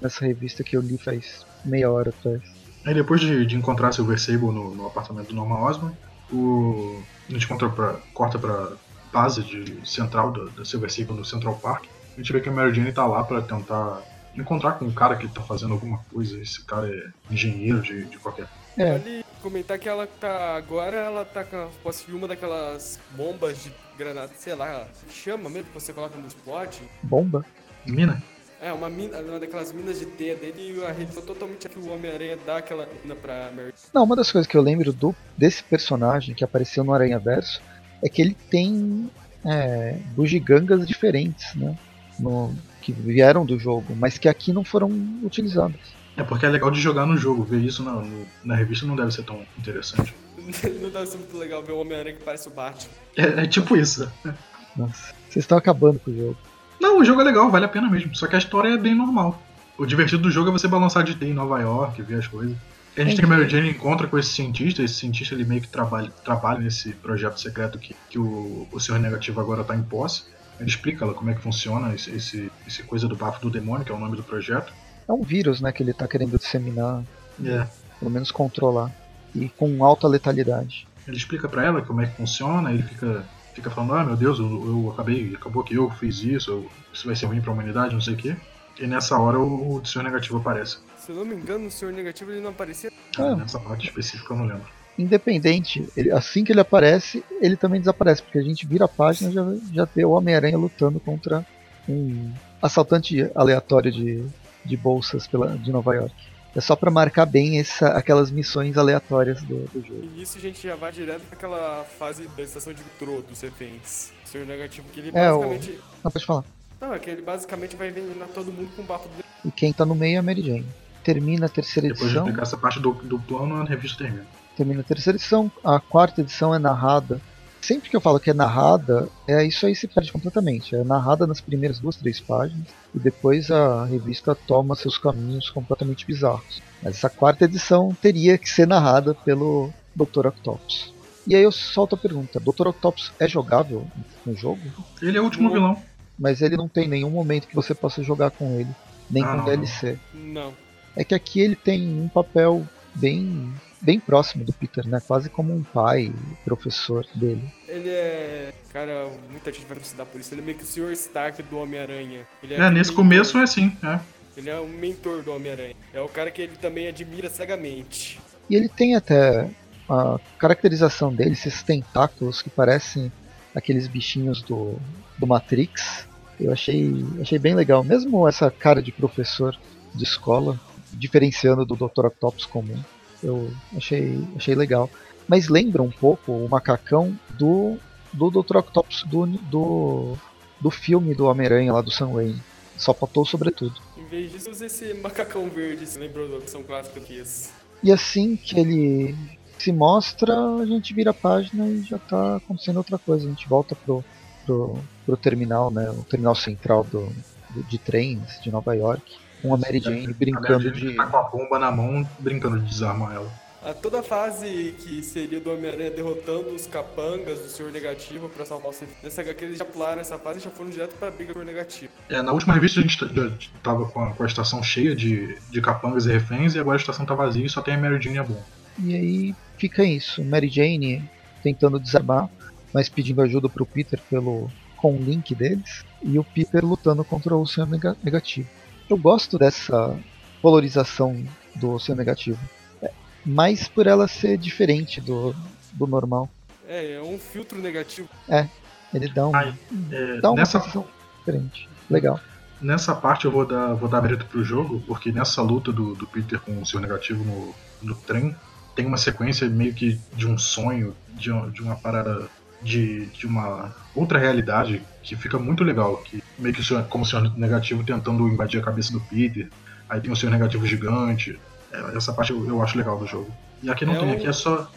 nessa revista que eu li faz meia hora atrás. Aí depois de, de encontrar Silver Sable no, no apartamento do Norman Osborn, o, a gente encontra pra, corta pra base de central da, da Silver Sable no Central Park. A gente vê que a Mary Jane tá lá pra tentar encontrar com um cara que tá fazendo alguma coisa. Esse cara é engenheiro de, de qualquer. É, Vale comentar que ela tá. Agora ela tá com. Posso uma daquelas bombas de granada, sei lá, chama mesmo que você coloca no explode. bomba. Mina? É, uma mina, uma daquelas minas de teia dele e a rede foi totalmente que o Homem-Aranha dá aquela mina pra Mary. Não, uma das coisas que eu lembro do, desse personagem que apareceu no Aranha Verso é que ele tem é, bugigangas diferentes, né? No, que vieram do jogo, mas que aqui não foram utilizadas. É porque é legal de jogar no jogo, ver isso na, no- na revista não deve ser tão interessante. Não deve ser muito legal ver o Homem-Aranha que parece o Batman. É, é tipo isso. Nossa, vocês estão acabando com o jogo. Não, o jogo é legal, vale a pena mesmo. Só que a história é bem normal. O divertido do jogo é você balançar de ter em Nova York, ver as coisas. E a gente tem que a Mary Jane encontra com esse cientista, esse cientista ele meio que trabalha, trabalha nesse projeto secreto que, que o, o Senhor Negativo agora tá em posse. Ele explica ela como é que funciona esse, esse, esse coisa do bafo do demônio, que é o nome do projeto. É um vírus, né, que ele tá querendo disseminar, É. pelo menos controlar. E com alta letalidade. Ele explica pra ela como é que funciona, ele fica, fica falando, ah meu Deus, eu, eu acabei, acabou que eu fiz isso, eu- isso vai ser ruim pra humanidade, não sei o quê. E nessa hora o, o Senhor Negativo aparece. Se eu não me engano, no Senhor Negativo ele não aparecia. Ah. Nessa parte específica eu não lembro. Independente, ele- assim que ele aparece, ele também desaparece, porque a gente vira a página e já, já vê o Homem-Aranha lutando contra um assaltante aleatório de, de bolsas pela, de Nova York. É só pra marcar bem essa, aquelas missões aleatórias do, do jogo. E nisso a gente já vai direto pra aquela fase da estação de metrô dos. O Senhor Negativo que ele É, o- basicamente. Não, pode falar. Não, é que ele basicamente vai envenenar todo mundo com o bafo do E quem tá no meio é a Mary Jane. Termina a terceira Depois de edição. explicar essa parte do, do plano, a revista termina. termina a terceira edição, a quarta edição é narrada. Sempre que eu falo que é narrada, é isso aí se perde completamente. É narrada nas primeiras duas, três páginas, e depois a revista toma seus caminhos completamente bizarros. Mas essa quarta edição teria que ser narrada pelo Dr. Octopus. E aí eu solto a pergunta: Dr. Octopus é jogável no jogo? Ele é o último Não. vilão. Mas ele não tem nenhum momento que você possa jogar com ele, nem Ah, com não, DLC. Não. É que aqui ele tem um papel bem bem próximo do Peter, né? Quase como um pai, professor dele. Ele é. Cara, muita gente vai precisar por isso. Ele é meio que o Sr. Stark do Homem-Aranha. É, aquele nesse começo é assim, é. Ele é o mentor do Homem-Aranha. É o cara que ele também admira cegamente. E ele tem até a caracterização dele, esses tentáculos que parecem aqueles bichinhos do, do Matrix. Eu achei, achei bem legal. Mesmo essa cara de professor de escola, diferenciando do Dr. Octopus comum, eu achei, achei legal. Mas lembra um pouco o macacão do, do Dr. Octopus do, do, do filme do Homem-Aranha lá do Sam Raimi. Só faltou sobretudo. Em vez disso, usa esse macacão verde. Você lembrou da opção clássica que? E assim que ele se mostra, a gente vira a página e já tá acontecendo outra coisa. A gente volta pro, pro, pro terminal, né? O terminal central do, do- de trens de Nova York. Com a Mary Jane brincando a Mary Jane de. tá com a bomba na mão, brincando de desarmar ela. A toda a fase que seria do Homem-Aranha derrotando os capangas do Senhor Negativo pra salvar o Cif- Nessa HQ eles já pularam essa fase e já foram direto pra briga com o Senhor Negativo. É, na última revista a gente já tava com a, com a estação cheia de, de capangas e reféns, e agora a estação tá vazia e só tem a Mary Jane e a bomba. E aí fica isso. Mary Jane tentando desarmar, mas pedindo ajuda pro Peter pelo com o link deles. E o Peter lutando contra o Senhor Nega- Negativo. Eu gosto dessa colorização do seu negativo. É, mais por ela ser diferente do, do normal. É, é um filtro negativo. É, ele dá, um, Ai, é, dá uma nessa, sensação diferente. Legal. nessa parte eu vou dar, vou dar mérito pro jogo, porque nessa luta do, do Peter com o seu negativo no, no trem, tem uma sequência meio que de um sonho, de, uma- de uma parada de, de uma outra realidade que fica muito legal. Que meio que o senhor, como o senhor negativo tentando invadir a cabeça do Peter. Aí tem o senhor negativo gigante. É, essa parte eu, eu acho legal do jogo. E aqui não É tem, um- aqui é só.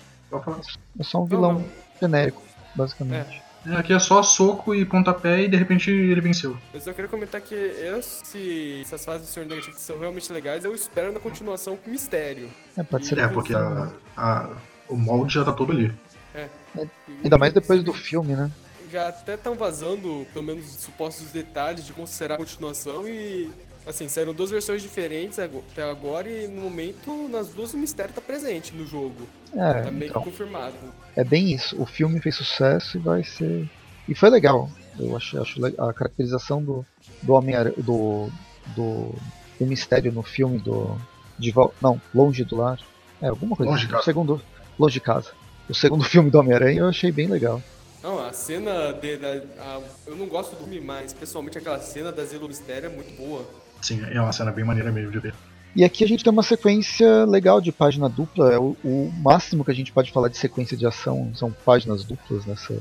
É só um Não, vilão não. genérico, basicamente. É, aqui é só soco e pontapé e de repente ele venceu. Eu só queria comentar que esse, essas fases do Senhor Negativo são realmente legais. Eu espero na continuação com mistério. É, pode ser. É, porque a, a- o molde já tá todo ali. Ainda mais depois do filme, né? Já até estão vazando, pelo menos, supostos detalhes de como será a continuação e. Assim, saíram duas versões diferentes até agora e no momento nas duas o mistério tá presente no jogo. É, Tá meio que então, confirmado. é bem isso. O filme fez sucesso e vai ser. E foi legal. Eu acho, acho a caracterização do, do homem do, do do mistério no filme do de não longe do lar é alguma coisa Longe de assim. casa. o segundo longe de casa o segundo filme do Homem Aranha eu achei bem legal Não, a cena de, da, a- eu não gosto do filme, mas pessoalmente aquela cena da Zelo Mistério é muito boa. Sim, é uma cena bem maneira mesmo de ver. E aqui a gente tem uma sequência legal de página dupla. É o, o máximo que a gente pode falar de sequência de ação são páginas duplas nessa,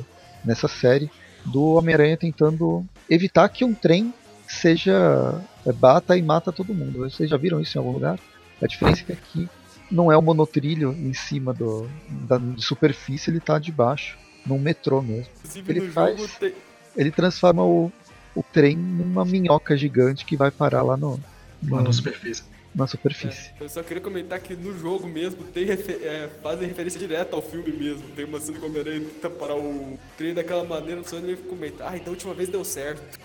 nessa série. Do Homem-Aranha tentando evitar que um trem seja. é, bata e mata todo mundo. Vocês já viram isso em algum lugar? A diferença é que aqui não é o monotrilho em cima do, da de superfície, ele está debaixo, num metrô mesmo. Inclusive Ele no faz- jogo tem, Ele transforma o, o trem numa minhoca gigante que vai parar lá no, no- Lá na superfície. na superfície. É, eu só queria comentar que no jogo mesmo tem refe- é, fazem referência direta ao filme mesmo. Tem uma cena que o Homem-Aranha tenta parar o trem daquela maneira, só ele comenta, ah, então a última vez deu certo.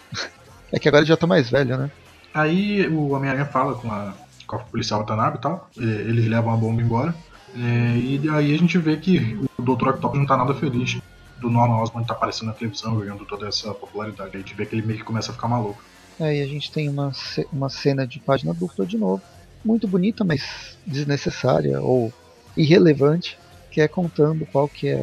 É que agora ele já tá mais velho, né? Aí o Homem-Aranha fala com a, com policial Watanabe e tal. e- Eles levam a bomba embora. É, e aí a gente vê que o Dr. Octopus não tá nada feliz do Norman Osborn tá aparecendo na televisão, ganhando toda essa popularidade. A gente vê que ele meio que começa a ficar maluco. Aí a gente tem uma, uma cena de página dupla de novo. Muito bonita, mas desnecessária ou irrelevante, que é contando qual que é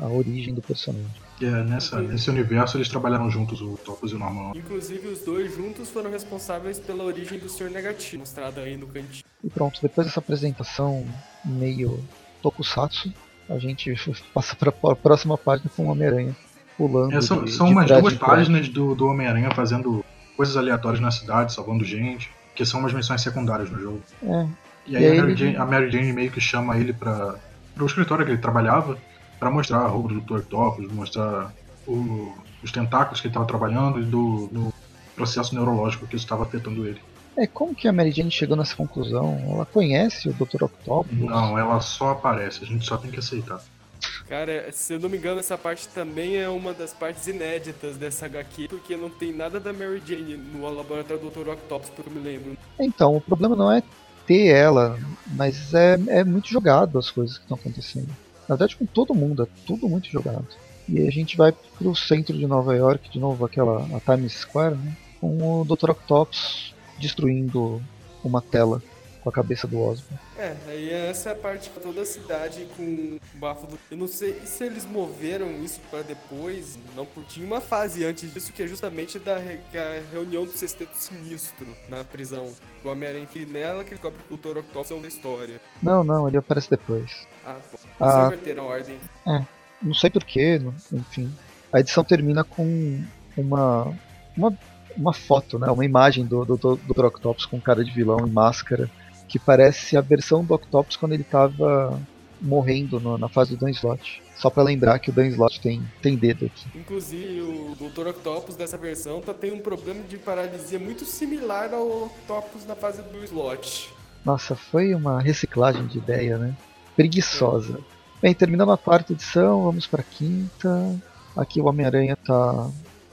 a, a origem do personagem. E é, nessa, nesse universo eles trabalharam juntos, o Octopus e o Norman. Inclusive os dois juntos foram responsáveis pela origem do Senhor Negativo, mostrada aí no cantinho. E pronto, depois dessa apresentação meio tokusatsu, a gente passa para a próxima página com o Homem-Aranha pulando. É, são de- são de umas duas páginas do, do Homem-Aranha fazendo coisas aleatórias na cidade, salvando gente, que são umas missões secundárias no jogo. É, E aí E a, aí Mary ele- Jane, a Mary Jane meio que chama ele pra, pro escritório que ele trabalhava pra mostrar a roupa do Dr. Octopus, mostrar o- os tentáculos que ele tava trabalhando e do, do processo neurológico que isso estava afetando ele. é, como que a Mary Jane chegou nessa conclusão? Ela conhece o Dr. Octopus? Não, ela só aparece, a gente só tem que aceitar. Cara, se eu não me engano, essa parte também é uma das partes inéditas dessa HQ, porque não tem nada da Mary Jane no laboratório do Dr. Octopus, pelo que eu me lembro. Então, o problema não é ter ela, mas é, é muito jogado as coisas que estão acontecendo. Na verdade, com todo mundo, é tudo muito jogado. E aí a gente vai pro centro de Nova York, de novo aquela a Times Square, né? Com o Dr. Octopus destruindo uma tela com a cabeça do Osborn. É, aí essa é a parte toda a cidade com o bafo do. Eu não sei se eles moveram isso pra depois, não, porque tinha uma fase antes disso que é justamente da re- é reunião do Sexteto Sinistro na prisão. O Homem-Aranha que nela que ele que o Dr. Octopus é uma história. Não, não, ele aparece depois. Ah, pô. Ah. Inverteram a ordem. Não sei porquê, enfim. A edição termina com uma, uma, uma foto, né? Uma imagem do, do, do Dr. Octopus com cara de vilão e máscara, que parece a versão do Octopus quando ele tava morrendo no- na fase do Dan Slott. Só pra lembrar que o Dan Slott tem, tem dedo aqui. Inclusive, o Dr. Octopus dessa versão tá tendo um problema de paralisia muito similar ao Octopus na fase do slot. Nossa, foi uma reciclagem de ideia, né? Preguiçosa. Bem, terminando a quarta edição, vamos pra quinta. Aqui o Homem-Aranha tá.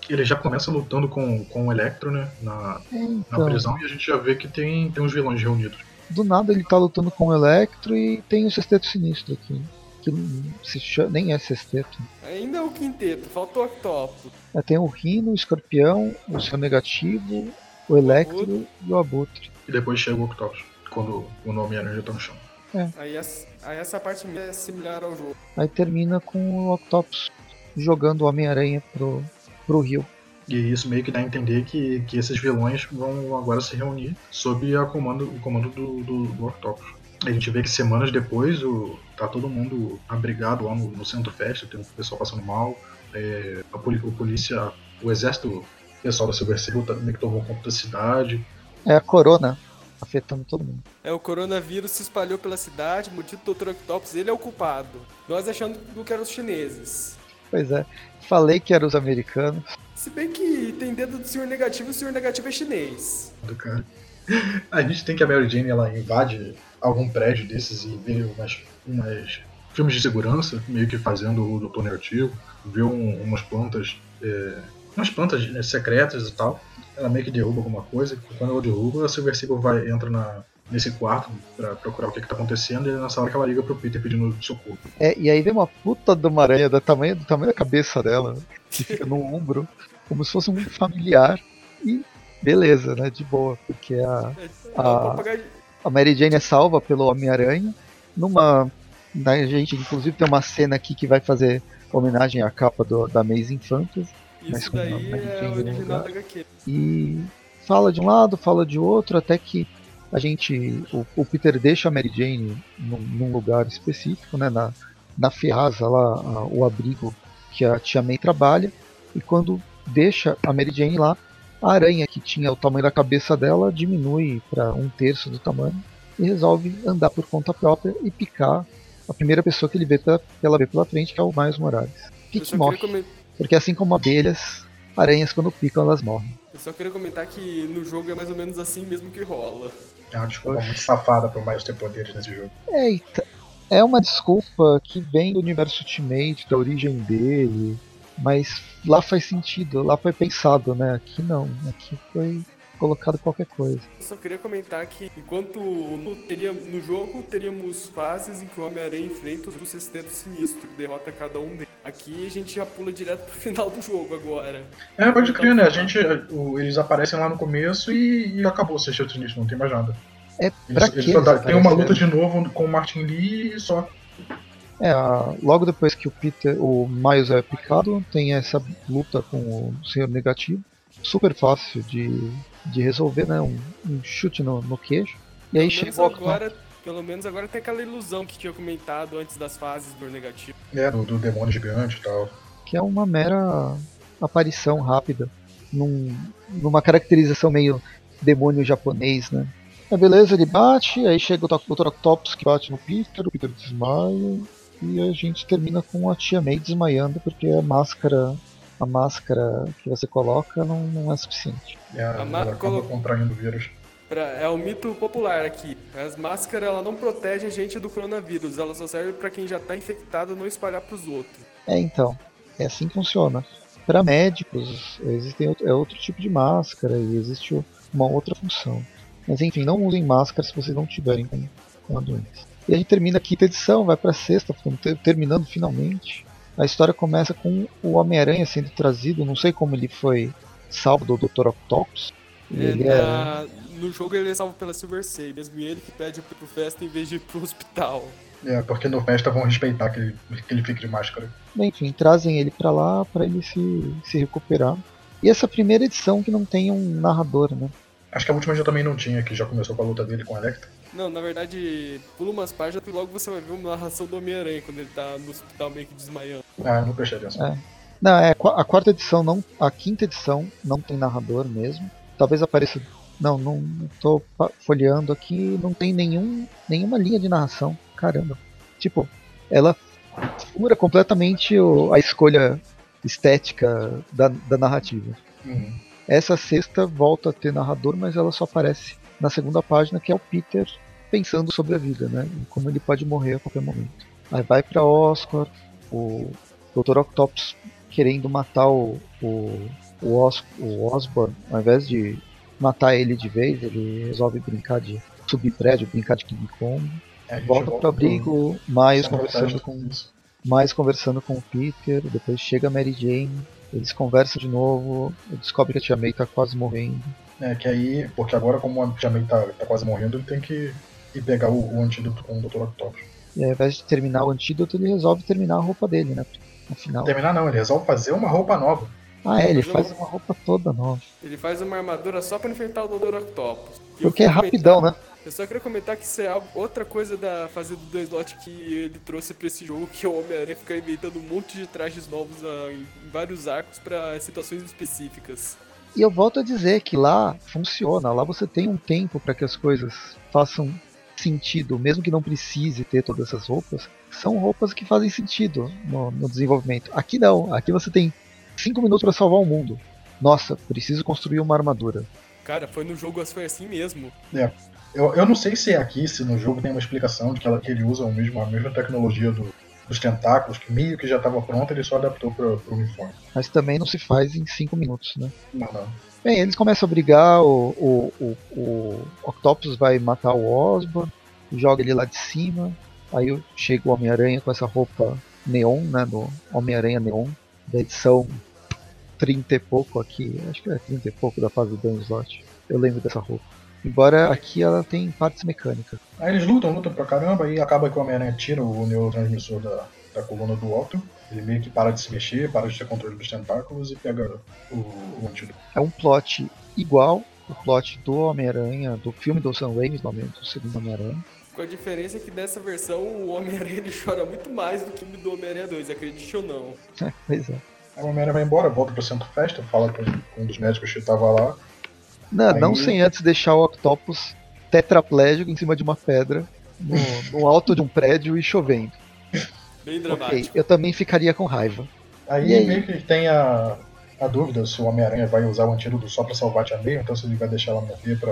Ele já começa lutando com, com o Electro, né, na, na Então, prisão, e a gente já vê que tem, tem uns vilões reunidos. Do nada ele tá lutando com o Electro e tem o Sexteto Sinistro aqui. Que chama, nem é Sexteto. Ainda é o quinteto, faltou o Octopus. É, tem o Rino, o Escorpião, o Seu Negativo, o Electro e o Abutre. E depois chega o Octopus. quando o nome Aranha tá no chão. Aí, essa, aí essa parte é similar ao jogo. Aí termina com o Octopus jogando o Homem-Aranha pro, pro rio. E isso meio que dá a entender que, que esses vilões vão agora se reunir sob a comando, o comando do, do, do Octopus. A gente vê que semanas depois o, tá todo mundo abrigado lá no, no centro festa, tem um pessoal passando mal, é, a poli- o polícia, o exército, o pessoal da Silver Circle tá, meio que tomou conta da cidade. É a Corona afetando todo mundo. É, o coronavírus se espalhou pela cidade, o dito Dr. Octopus, ele é o culpado. Nós achando que eram os chineses. Pois é, falei que eram os americanos. Se bem que tem dedo do senhor negativo e o senhor negativo é chinês. do cara. A gente tem que a Mary Jane ela invade algum prédio desses e vê umas, umas filmes de segurança, meio que fazendo o Doutor Negativo, vê um- umas plantas, é, umas plantas né, secretas e tal. Ela meio que derruba alguma coisa. e Quando ela derruba, a Silver Sable vai entra na, nesse quarto pra procurar o que, que tá acontecendo e é nessa hora que ela liga pro Peter pedindo socorro. É, e aí vem uma puta de uma aranha do tamanho, do tamanho da cabeça dela, que fica no ombro, como se fosse um familiar. E beleza, né? De boa, porque a, É, o papagaio- a Mary Jane é salva pelo Homem-Aranha. Numa. A gente, inclusive, tem uma cena aqui que vai fazer homenagem à capa do, da Amazing Fantasy. mas Isso com daí é original da HQ. E fala de um lado, fala de outro, até que a gente. O, o Peter deixa a Mary Jane num, num lugar específico, né? Na, na Ferraza, lá, a- o abrigo que a Tia May trabalha. E quando deixa a Mary Jane lá, a aranha que tinha o tamanho da cabeça dela diminui para um terço do tamanho e resolve andar por conta própria e picar a primeira pessoa que ele vê pela, que ela vê pela frente, que é o Miles Morales. Só, morre, porque assim como abelhas, aranhas quando picam elas morrem. Eu só queria comentar que no jogo é mais ou menos assim mesmo que rola. É uma desculpa muito safada pro Miles ter poderes nesse jogo. Eita, é uma desculpa que vem do universo Ultimate, da origem dele, mas lá faz sentido, lá foi pensado, né? Aqui não, aqui foi colocado qualquer coisa. Eu só queria comentar que enquanto no, teria, no jogo teríamos fases em que o Homem-Aranha enfrenta o Sexteto Sinistro, que derrota cada um deles. Aqui a gente já pula direto pro final do jogo agora. É, pode crer, né? A gente, o- eles aparecem lá no começo e, e acabou o Sexteto Sinistro, não tem mais nada. É Eles, pra eles dá- eles tem uma luta de novo com o Martin Lee e só. É, logo depois que o Peter, o Miles é picado, tem essa luta com o Senhor Negativo, super fácil de, de resolver, né? Um, um chute no, no queixo. E aí Pelo Octopus. agora, pelo menos agora tem aquela ilusão que tinha comentado antes das fases do negativo. É, do, do demônio gigante e tal. que é uma mera aparição rápida, num- numa caracterização meio demônio japonês, né? É beleza, ele bate, aí chega o Dr. Octopus que bate no Peter, o Peter desmaia, e a gente termina com a Tia May desmaiando, porque a máscara, a máscara que você coloca não, não é suficiente. E a, A ma- ela acaba colo- contraindo o vírus. Pra- é o mito popular aqui. As máscaras ela não protege a gente do coronavírus, ela só serve pra quem já tá infectado não espalhar pros outros. É, então, é assim que funciona. Para médicos, existem outro, é outro tipo de máscara e existe uma outra função. Mas enfim, não usem máscara se vocês não tiverem com, a doença. E a gente termina a quinta edição, vai para sexta, terminando finalmente. A história começa com o Homem-Aranha sendo trazido, não sei como ele foi salvo do Dr. Octopus. Ele É, é, na- No jogo ele é salvo pela Silver Sable, mesmo ele que pede pro festa em vez de ir pro hospital. É, porque no festa vão respeitar que ele, que ele fique de máscara. enfim, trazem ele para lá para ele se, se recuperar. E essa primeira edição que não tem um narrador, né? Acho que a última já também não tinha, que já começou com a luta dele com a Electra. Não, na verdade, pula umas páginas e logo você vai ver uma narração do Homem-Aranha quando ele tá no hospital meio que desmaiando. Ah, não prestei atenção. É. Não, é a quarta edição não, a quinta edição não tem narrador mesmo. Talvez apareça, não, não tô folheando aqui, não tem nenhum nenhuma linha de narração. Caramba. Tipo, ela fura completamente o- a escolha estética da, da narrativa. Uhum. Essa sexta volta a ter narrador, mas ela só aparece na segunda página, que é o Peter pensando sobre a vida, né? E como ele pode morrer a qualquer momento. Aí vai pra Oscar, o Dr. Octopus querendo matar o, o, o, Os, o Osborn, ao invés de matar ele de vez, ele resolve brincar de subir prédio, brincar de King Kong. É, Volta pro abrigo, mais conversando com Isso. mais conversando com o Peter, depois chega a Mary Jane, eles conversam de novo, descobre que a Tia May tá quase morrendo. É, que aí, porque agora como o May tá, tá quase morrendo, ele tem que ir pegar o, o antídoto com o Dr. Octopus. E ao invés de terminar o antídoto, ele resolve terminar a roupa dele, né? No final. Terminar não, ele resolve fazer uma roupa nova. Ah, é, ele faz uma roupa toda nova. Ele faz uma armadura só pra enfrentar o Dr. Octopus. E Porque é rapidão, né? Eu só queria comentar que isso é outra coisa da fase do dois slot que ele trouxe pra esse jogo, que é o Homem-Aranha ficar inventando um monte de trajes novos ah, em vários arcos pra situações específicas. E eu volto a dizer que lá funciona, lá você tem um tempo para que as coisas façam sentido, mesmo que não precise ter todas essas roupas, são roupas que fazem sentido no, no desenvolvimento. Aqui não, aqui você tem 5 minutos para salvar o mundo. Nossa, preciso construir uma armadura. Cara, foi no jogo foi assim mesmo. Eu, eu não sei se é aqui, se no jogo tem uma explicação de que, ela- que ele usa o mesmo, a mesma tecnologia do- dos tentáculos, que meio que já estava pronta, ele só adaptou para o uniforme. Mas também não se faz em 5 minutos, né? Não, não. Bem, eles começam a brigar, o, o, o, o Octopus vai matar o Osborn, joga ele lá de cima, aí chega o Homem-Aranha com essa roupa neon, né, do Homem-Aranha Neon, da edição 30 e pouco aqui, acho que é 30 e pouco da fase do Dan Slot, eu lembro dessa roupa. Embora aqui ela tem partes mecânicas. Aí eles lutam, lutam pra caramba, e acaba que o Homem-Aranha tira o neurotransmissor da, da coluna do Otto. Ele meio que para de se mexer, para de ter controle dos tentáculos e pega o, o antídoto. É um plot igual o plot do Homem-Aranha, do filme do Sam Raimi, do do segundo Homem-Aranha. Com a diferença que nessa versão o Homem-Aranha ele chora muito mais do que o do Homem-Aranha 2, acredite ou não. É, pois é. Aí o Homem-Aranha vai embora, volta pro centro festa, fala com, com um dos médicos que estava lá. Não, Aí- não sem antes deixar o Octopus tetraplégico em cima de uma pedra, no, no alto de um prédio e chovendo. Bem dramático. eu também ficaria com raiva. Aí, E aí? meio que tem a, a dúvida se o Homem-Aranha vai usar o antídoto só pra salvar a Tia May, então se ele vai deixar ela morrer pra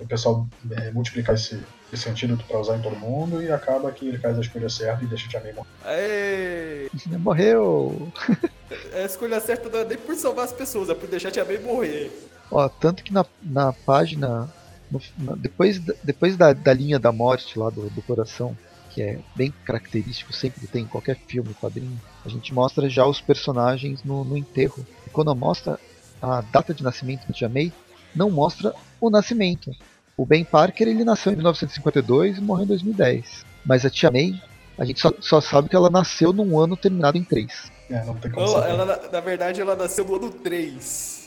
o pessoal é, multiplicar esse, esse antídoto pra usar em todo mundo, e acaba que ele faz a escolha certa e deixa a Tia May morrer. Aê! Morreu! A escolha certa não é nem por salvar as pessoas, é por deixar a Tia May morrer. Ó, tanto que na, na página, no- na- depois, da- depois da, da linha da morte lá do, do coração, que é bem característico, sempre tem em qualquer filme, quadrinho, a gente mostra já os personagens no, no enterro. E quando mostra a data de nascimento da Tia May, não mostra o nascimento. O Ben Parker ele nasceu em 1952 e morreu em 2010. Mas a Tia May, a gente só, só sabe que ela nasceu num ano terminado em 3. É, não tem como ela, na- na verdade, ela nasceu no ano 3.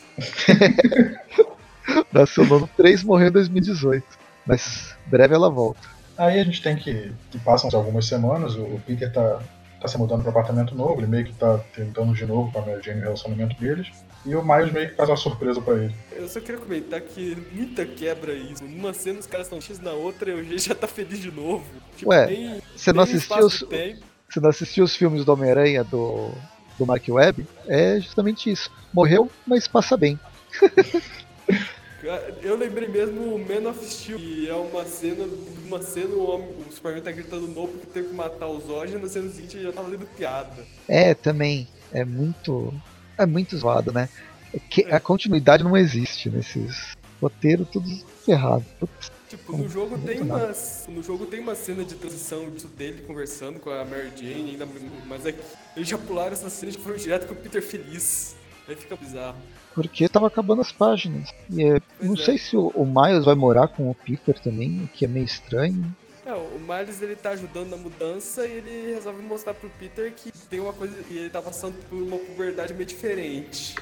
Nasceu no ano 3 e morreu em 2018. Mas breve ela volta. Aí a gente tem que. que passam algumas semanas, o, o Peter tá, tá se mudando para apartamento novo, ele meio que tá tentando de novo com a Mary Jane o relacionamento deles. E o Miles meio que faz uma surpresa pra ele. Eu só queria comentar que muita quebra isso. Numa cena os caras estão X, na outra eu já tá feliz de novo. Tipo, Ué, Você não assistiu os, de tempo. você não assistiu os filmes do Homem-Aranha do, do Mark Webb? É justamente isso. Morreu, mas passa bem. Eu lembrei mesmo o Man of Steel, que é uma cena, uma cena o, homem, o Superman tá gritando no porque teve que matar os Zod, e na cena seguinte ele já tava lendo piada. É, também. É muito. É muito zoado, né? É que a continuidade não existe nesses roteiros, tudo ferrado. Putz, Tipo, no jogo tem umas. No jogo tem uma cena de transição disso dele conversando com a Mary Jane, ainda, mas é que eles já pularam essa cena e foram direto com o Peter feliz. Aí fica bizarro. Porque tava acabando as páginas. E é, não é. sei se o, o Miles vai morar com o Peter também, o que é meio estranho. É, o Miles ele tá ajudando na mudança e ele resolve mostrar pro Peter que tem uma coisa. E ele tá passando por uma puberdade meio diferente.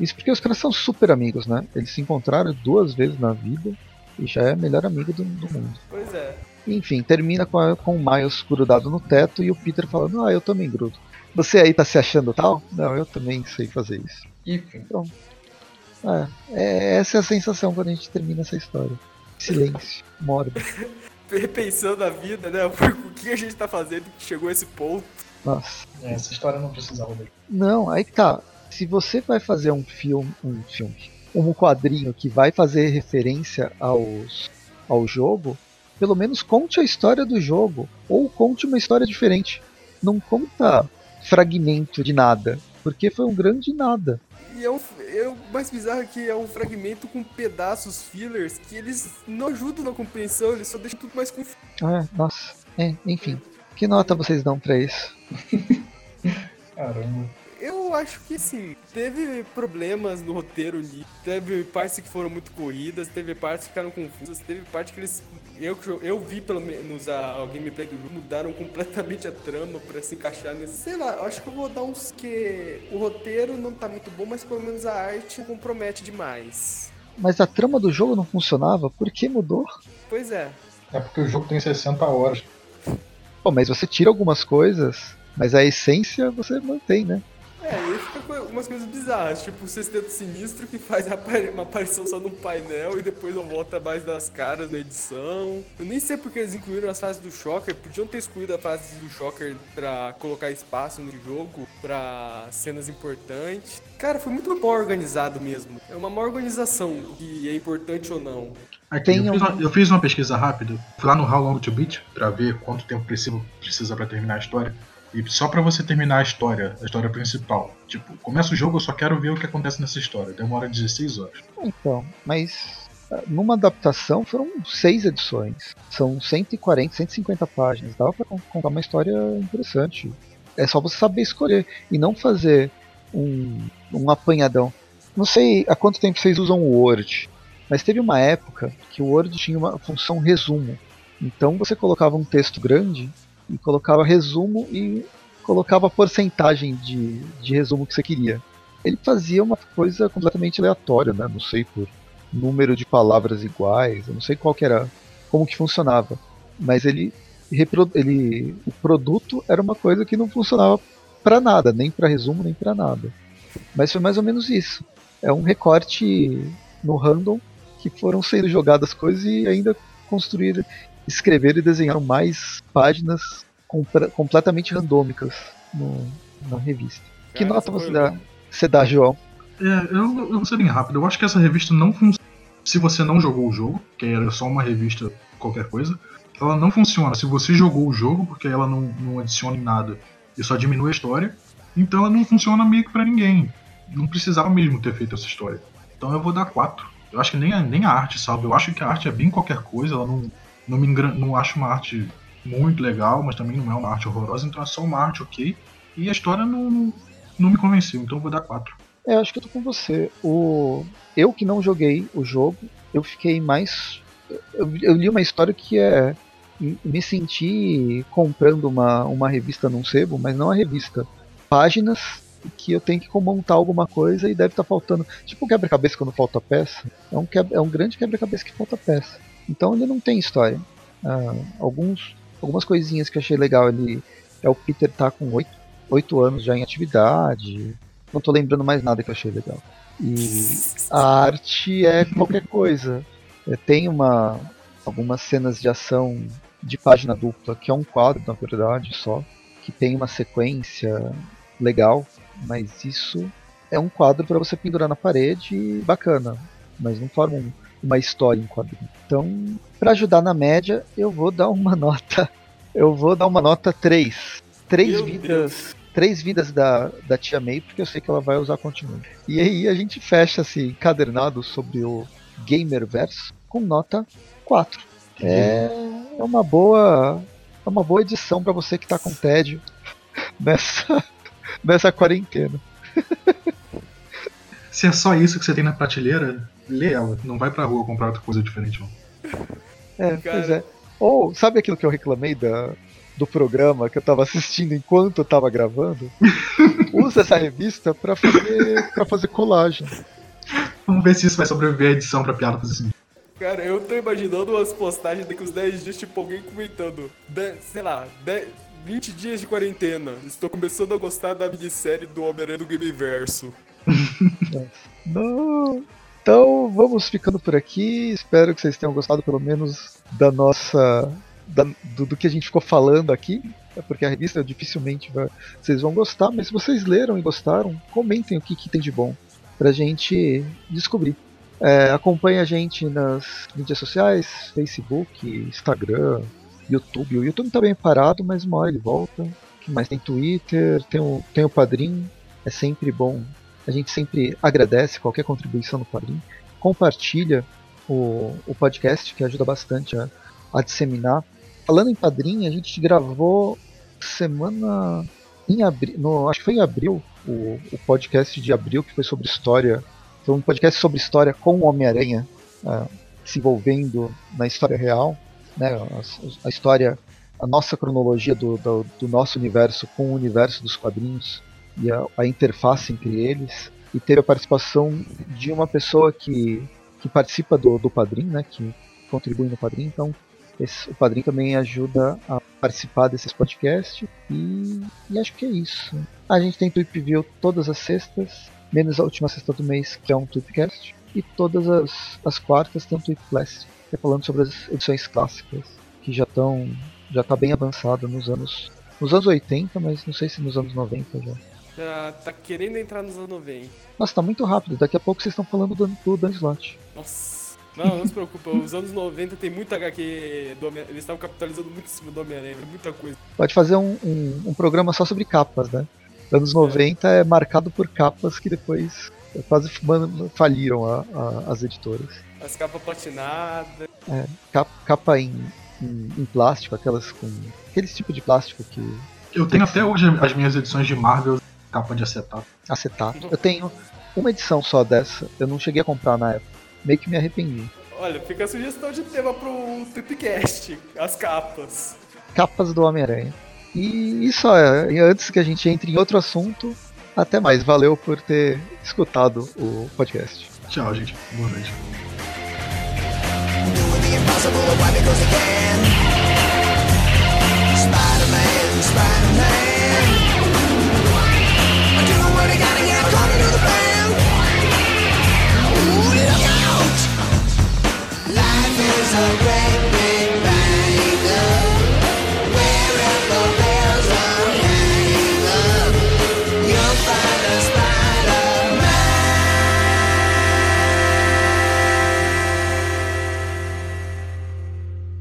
Isso porque os caras são super amigos, né? Eles se encontraram duas vezes na vida e já é o melhor amigo do, do mundo. Pois é. Enfim, termina com, a- com o Miles grudado no teto e o Peter falando: Ah, eu também grudo. Você aí tá se achando tal? Não, eu também sei fazer isso. Enfim. É, é- essa é a sensação quando a gente termina essa história. Silêncio, mórbido. Repensando a vida, né? O que a gente tá fazendo que chegou a esse ponto. Nossa. É, essa história não precisava mesmo. Não, aí tá. Se você vai fazer um filme, um filme, um quadrinho que vai fazer referência aos, ao jogo, pelo menos conte a história do jogo ou conte uma história diferente. Não conta fragmento de nada, porque foi um grande nada. E é, um, é o mais bizarro é que é um fragmento com pedaços fillers que eles não ajudam na compreensão, eles só deixam tudo mais confuso. Ah, nossa. É, enfim. Que nota vocês dão pra isso? Caramba. Eu acho que sim. Teve problemas no roteiro ali. Teve partes que foram muito corridas, teve partes que ficaram confusas, teve parte que eles. Eu, eu vi pelo menos a, a gameplay do jogo, mudaram completamente a trama pra se encaixar nesse. Sei lá, eu acho que eu vou dar uns que. O roteiro não tá muito bom, mas pelo menos a arte compromete demais. Mas a trama do jogo não funcionava? Por que mudou? Pois é. É porque o jogo tem 60 horas. Pô, mas você tira algumas coisas, mas a essência você mantém, né? É, e aí fica com umas coisas bizarras, tipo o Sexteto Sinistro que faz uma aparição só no painel e depois não volta mais das caras na edição. Eu nem sei porque eles incluíram as fases do Shocker, podiam ter excluído a fase do Shocker pra colocar espaço no jogo, pra cenas importantes. Cara, foi muito mal organizado mesmo. É uma má organização que é importante ou não. Eu, fiz uma, eu, fiz uma, pesquisa rápida, fui lá no How Long to Beat pra ver quanto tempo precisa, precisa para terminar a história. E só para você terminar a história, a história principal. Tipo, começa o jogo, eu só quero ver o que acontece nessa história. Demora 16 horas. Então, mas numa adaptação foram seis edições. São 140, 150 páginas. Dava pra contar uma história interessante. É só você saber escolher e não fazer um, um apanhadão. Não sei há quanto tempo vocês usam o Word, mas teve uma época que o Word tinha uma função resumo. Então você colocava um texto grande e colocava resumo e colocava a porcentagem de, de resumo que você queria. Ele fazia uma coisa completamente aleatória, né? Não sei por número de palavras iguais, eu não sei qual que era, como que funcionava, mas ele ele o produto era uma coisa que não funcionava para nada, nem para resumo, nem para nada. Mas foi mais ou menos isso. É um recorte no random que foram sendo jogadas coisas e ainda construir escreveram e desenharam mais páginas completamente randômicas no, na revista. Cara, que nota você dá, você dá, João? É, eu, eu vou ser bem rápido. Eu acho que essa revista não funciona se você não jogou o jogo, que era só uma revista qualquer coisa. Ela não funciona se você jogou o jogo, porque ela não, não adiciona em nada e só diminui a história. Então ela não funciona meio que pra ninguém. Não precisava mesmo ter feito essa história. Então eu vou dar 4. Eu acho que nem a, nem a arte salva. Eu acho que a arte é bem qualquer coisa, ela não, não, me engra... não acho uma arte muito legal, mas também não é uma arte horrorosa, então é só uma arte ok. E a história não, não me convenceu, então eu vou dar 4. É, acho que eu tô com você. O... Eu que não joguei o jogo, eu fiquei mais. Eu, eu li uma história que é. Me senti comprando uma, uma revista num sebo, mas não a revista. Páginas que eu tenho que montar alguma coisa e deve estar tá faltando. Tipo um quebra-cabeça quando falta peça. É um, quebra, é um grande quebra-cabeça que falta peça. Então ele não tem história. Ah, alguns, algumas coisinhas que eu achei legal ele é o Peter tá com 8, 8 anos já em atividade. Não tô lembrando mais nada que eu achei legal. E a arte é qualquer coisa. É, tem uma algumas cenas de ação de página dupla, que é um quadro na verdade só, que tem uma sequência legal, mas isso é um quadro para você pendurar na parede bacana, mas não forma um, uma história em quadrinho. Então, para ajudar na média, eu vou dar uma nota. Eu vou dar uma nota 3. Três Meu vidas. Deus. Três vidas da, da Tia May, porque eu sei que ela vai usar continue. E aí a gente fecha esse encadernado sobre o Gamerverse com nota 4. É, é uma boa. É uma boa edição para você que está com tédio nessa, nessa quarentena. Se é só isso que você tem na prateleira, lê ela. Não vai pra rua comprar outra coisa diferente, não. É, Cara. pois é. Ou, sabe aquilo que eu reclamei da, do programa que eu tava assistindo enquanto eu tava gravando? Usa essa revista pra fazer, pra fazer colagem. Vamos ver se isso vai sobreviver à edição pra piada fazer assim. Cara, eu tô imaginando umas postagens daqui uns 10 dias, tipo, alguém comentando, sei lá, 10, 20 dias de quarentena. Estou começando a gostar da minissérie do Homem-Aranha do Gameverso. Não. Então vamos ficando por aqui. Espero que vocês tenham gostado pelo menos da nossa. Da, do, do, que a gente ficou falando aqui. É porque a revista dificilmente vai, vocês vão gostar, mas se vocês leram e gostaram, comentem o que, que tem de bom pra gente descobrir. É, acompanhe a gente nas mídias sociais, Facebook, Instagram, YouTube. O YouTube tá bem parado, mas uma hora ele volta. Mas tem Twitter, tem o, tem o Padrim. É sempre bom a gente sempre agradece qualquer contribuição no Padrim. Compartilha o, o podcast, que ajuda bastante a, a disseminar. Falando em Padrim, a gente gravou semana em abril, no, acho que foi em abril, o, o podcast de abril, que foi sobre história. Foi um podcast sobre história com o Homem-Aranha uh, se envolvendo na história real, né? A, a história, a nossa cronologia do, do, do, nosso universo com o universo dos quadrinhos e a, a interface entre eles. E teve a participação de uma pessoa que, que participa do, do Padrim, né? Que contribui no Padrim. Então, esse, o Padrim também ajuda a participar desses podcasts. E, e acho que é isso. A gente tem Tweep View todas as sextas, menos a última sexta do mês, que é um Tweepcast. E todas as, as quartas tem um Tweep Classic, que é falando sobre as edições clássicas, que já estão já tá bem avançada nos anos nos anos 80, mas não sei se nos anos 90 já. Já tá querendo entrar nos anos 90. Nossa, tá muito rápido. Daqui a pouco vocês estão falando do, do Dan Slott. Nossa. Não, não se preocupa, os anos 90 tem muita HQ do Eles estavam capitalizando muito em cima do Homem-Aranha, muita coisa. Pode fazer um, um, um, programa só sobre capas, né? Anos 90 é. é marcado por capas que depois quase faliram a, a, as editoras. As capas platinadas. É, capa, capa em, em, em, plástico, aquelas com. aqueles tipo de plástico que. Eu tenho até hoje as minhas edições de Marvel capa de acetato. Acetato. Eu tenho uma edição só dessa, eu não cheguei a comprar na época meio que me arrependi. Olha, fica a sugestão de tema pro Tripcast, as capas. Capas do Homem-Aranha. E isso é, e antes que a gente entre em outro assunto, até mais. Valeu por ter escutado o podcast. Tchau, gente. Boa noite. so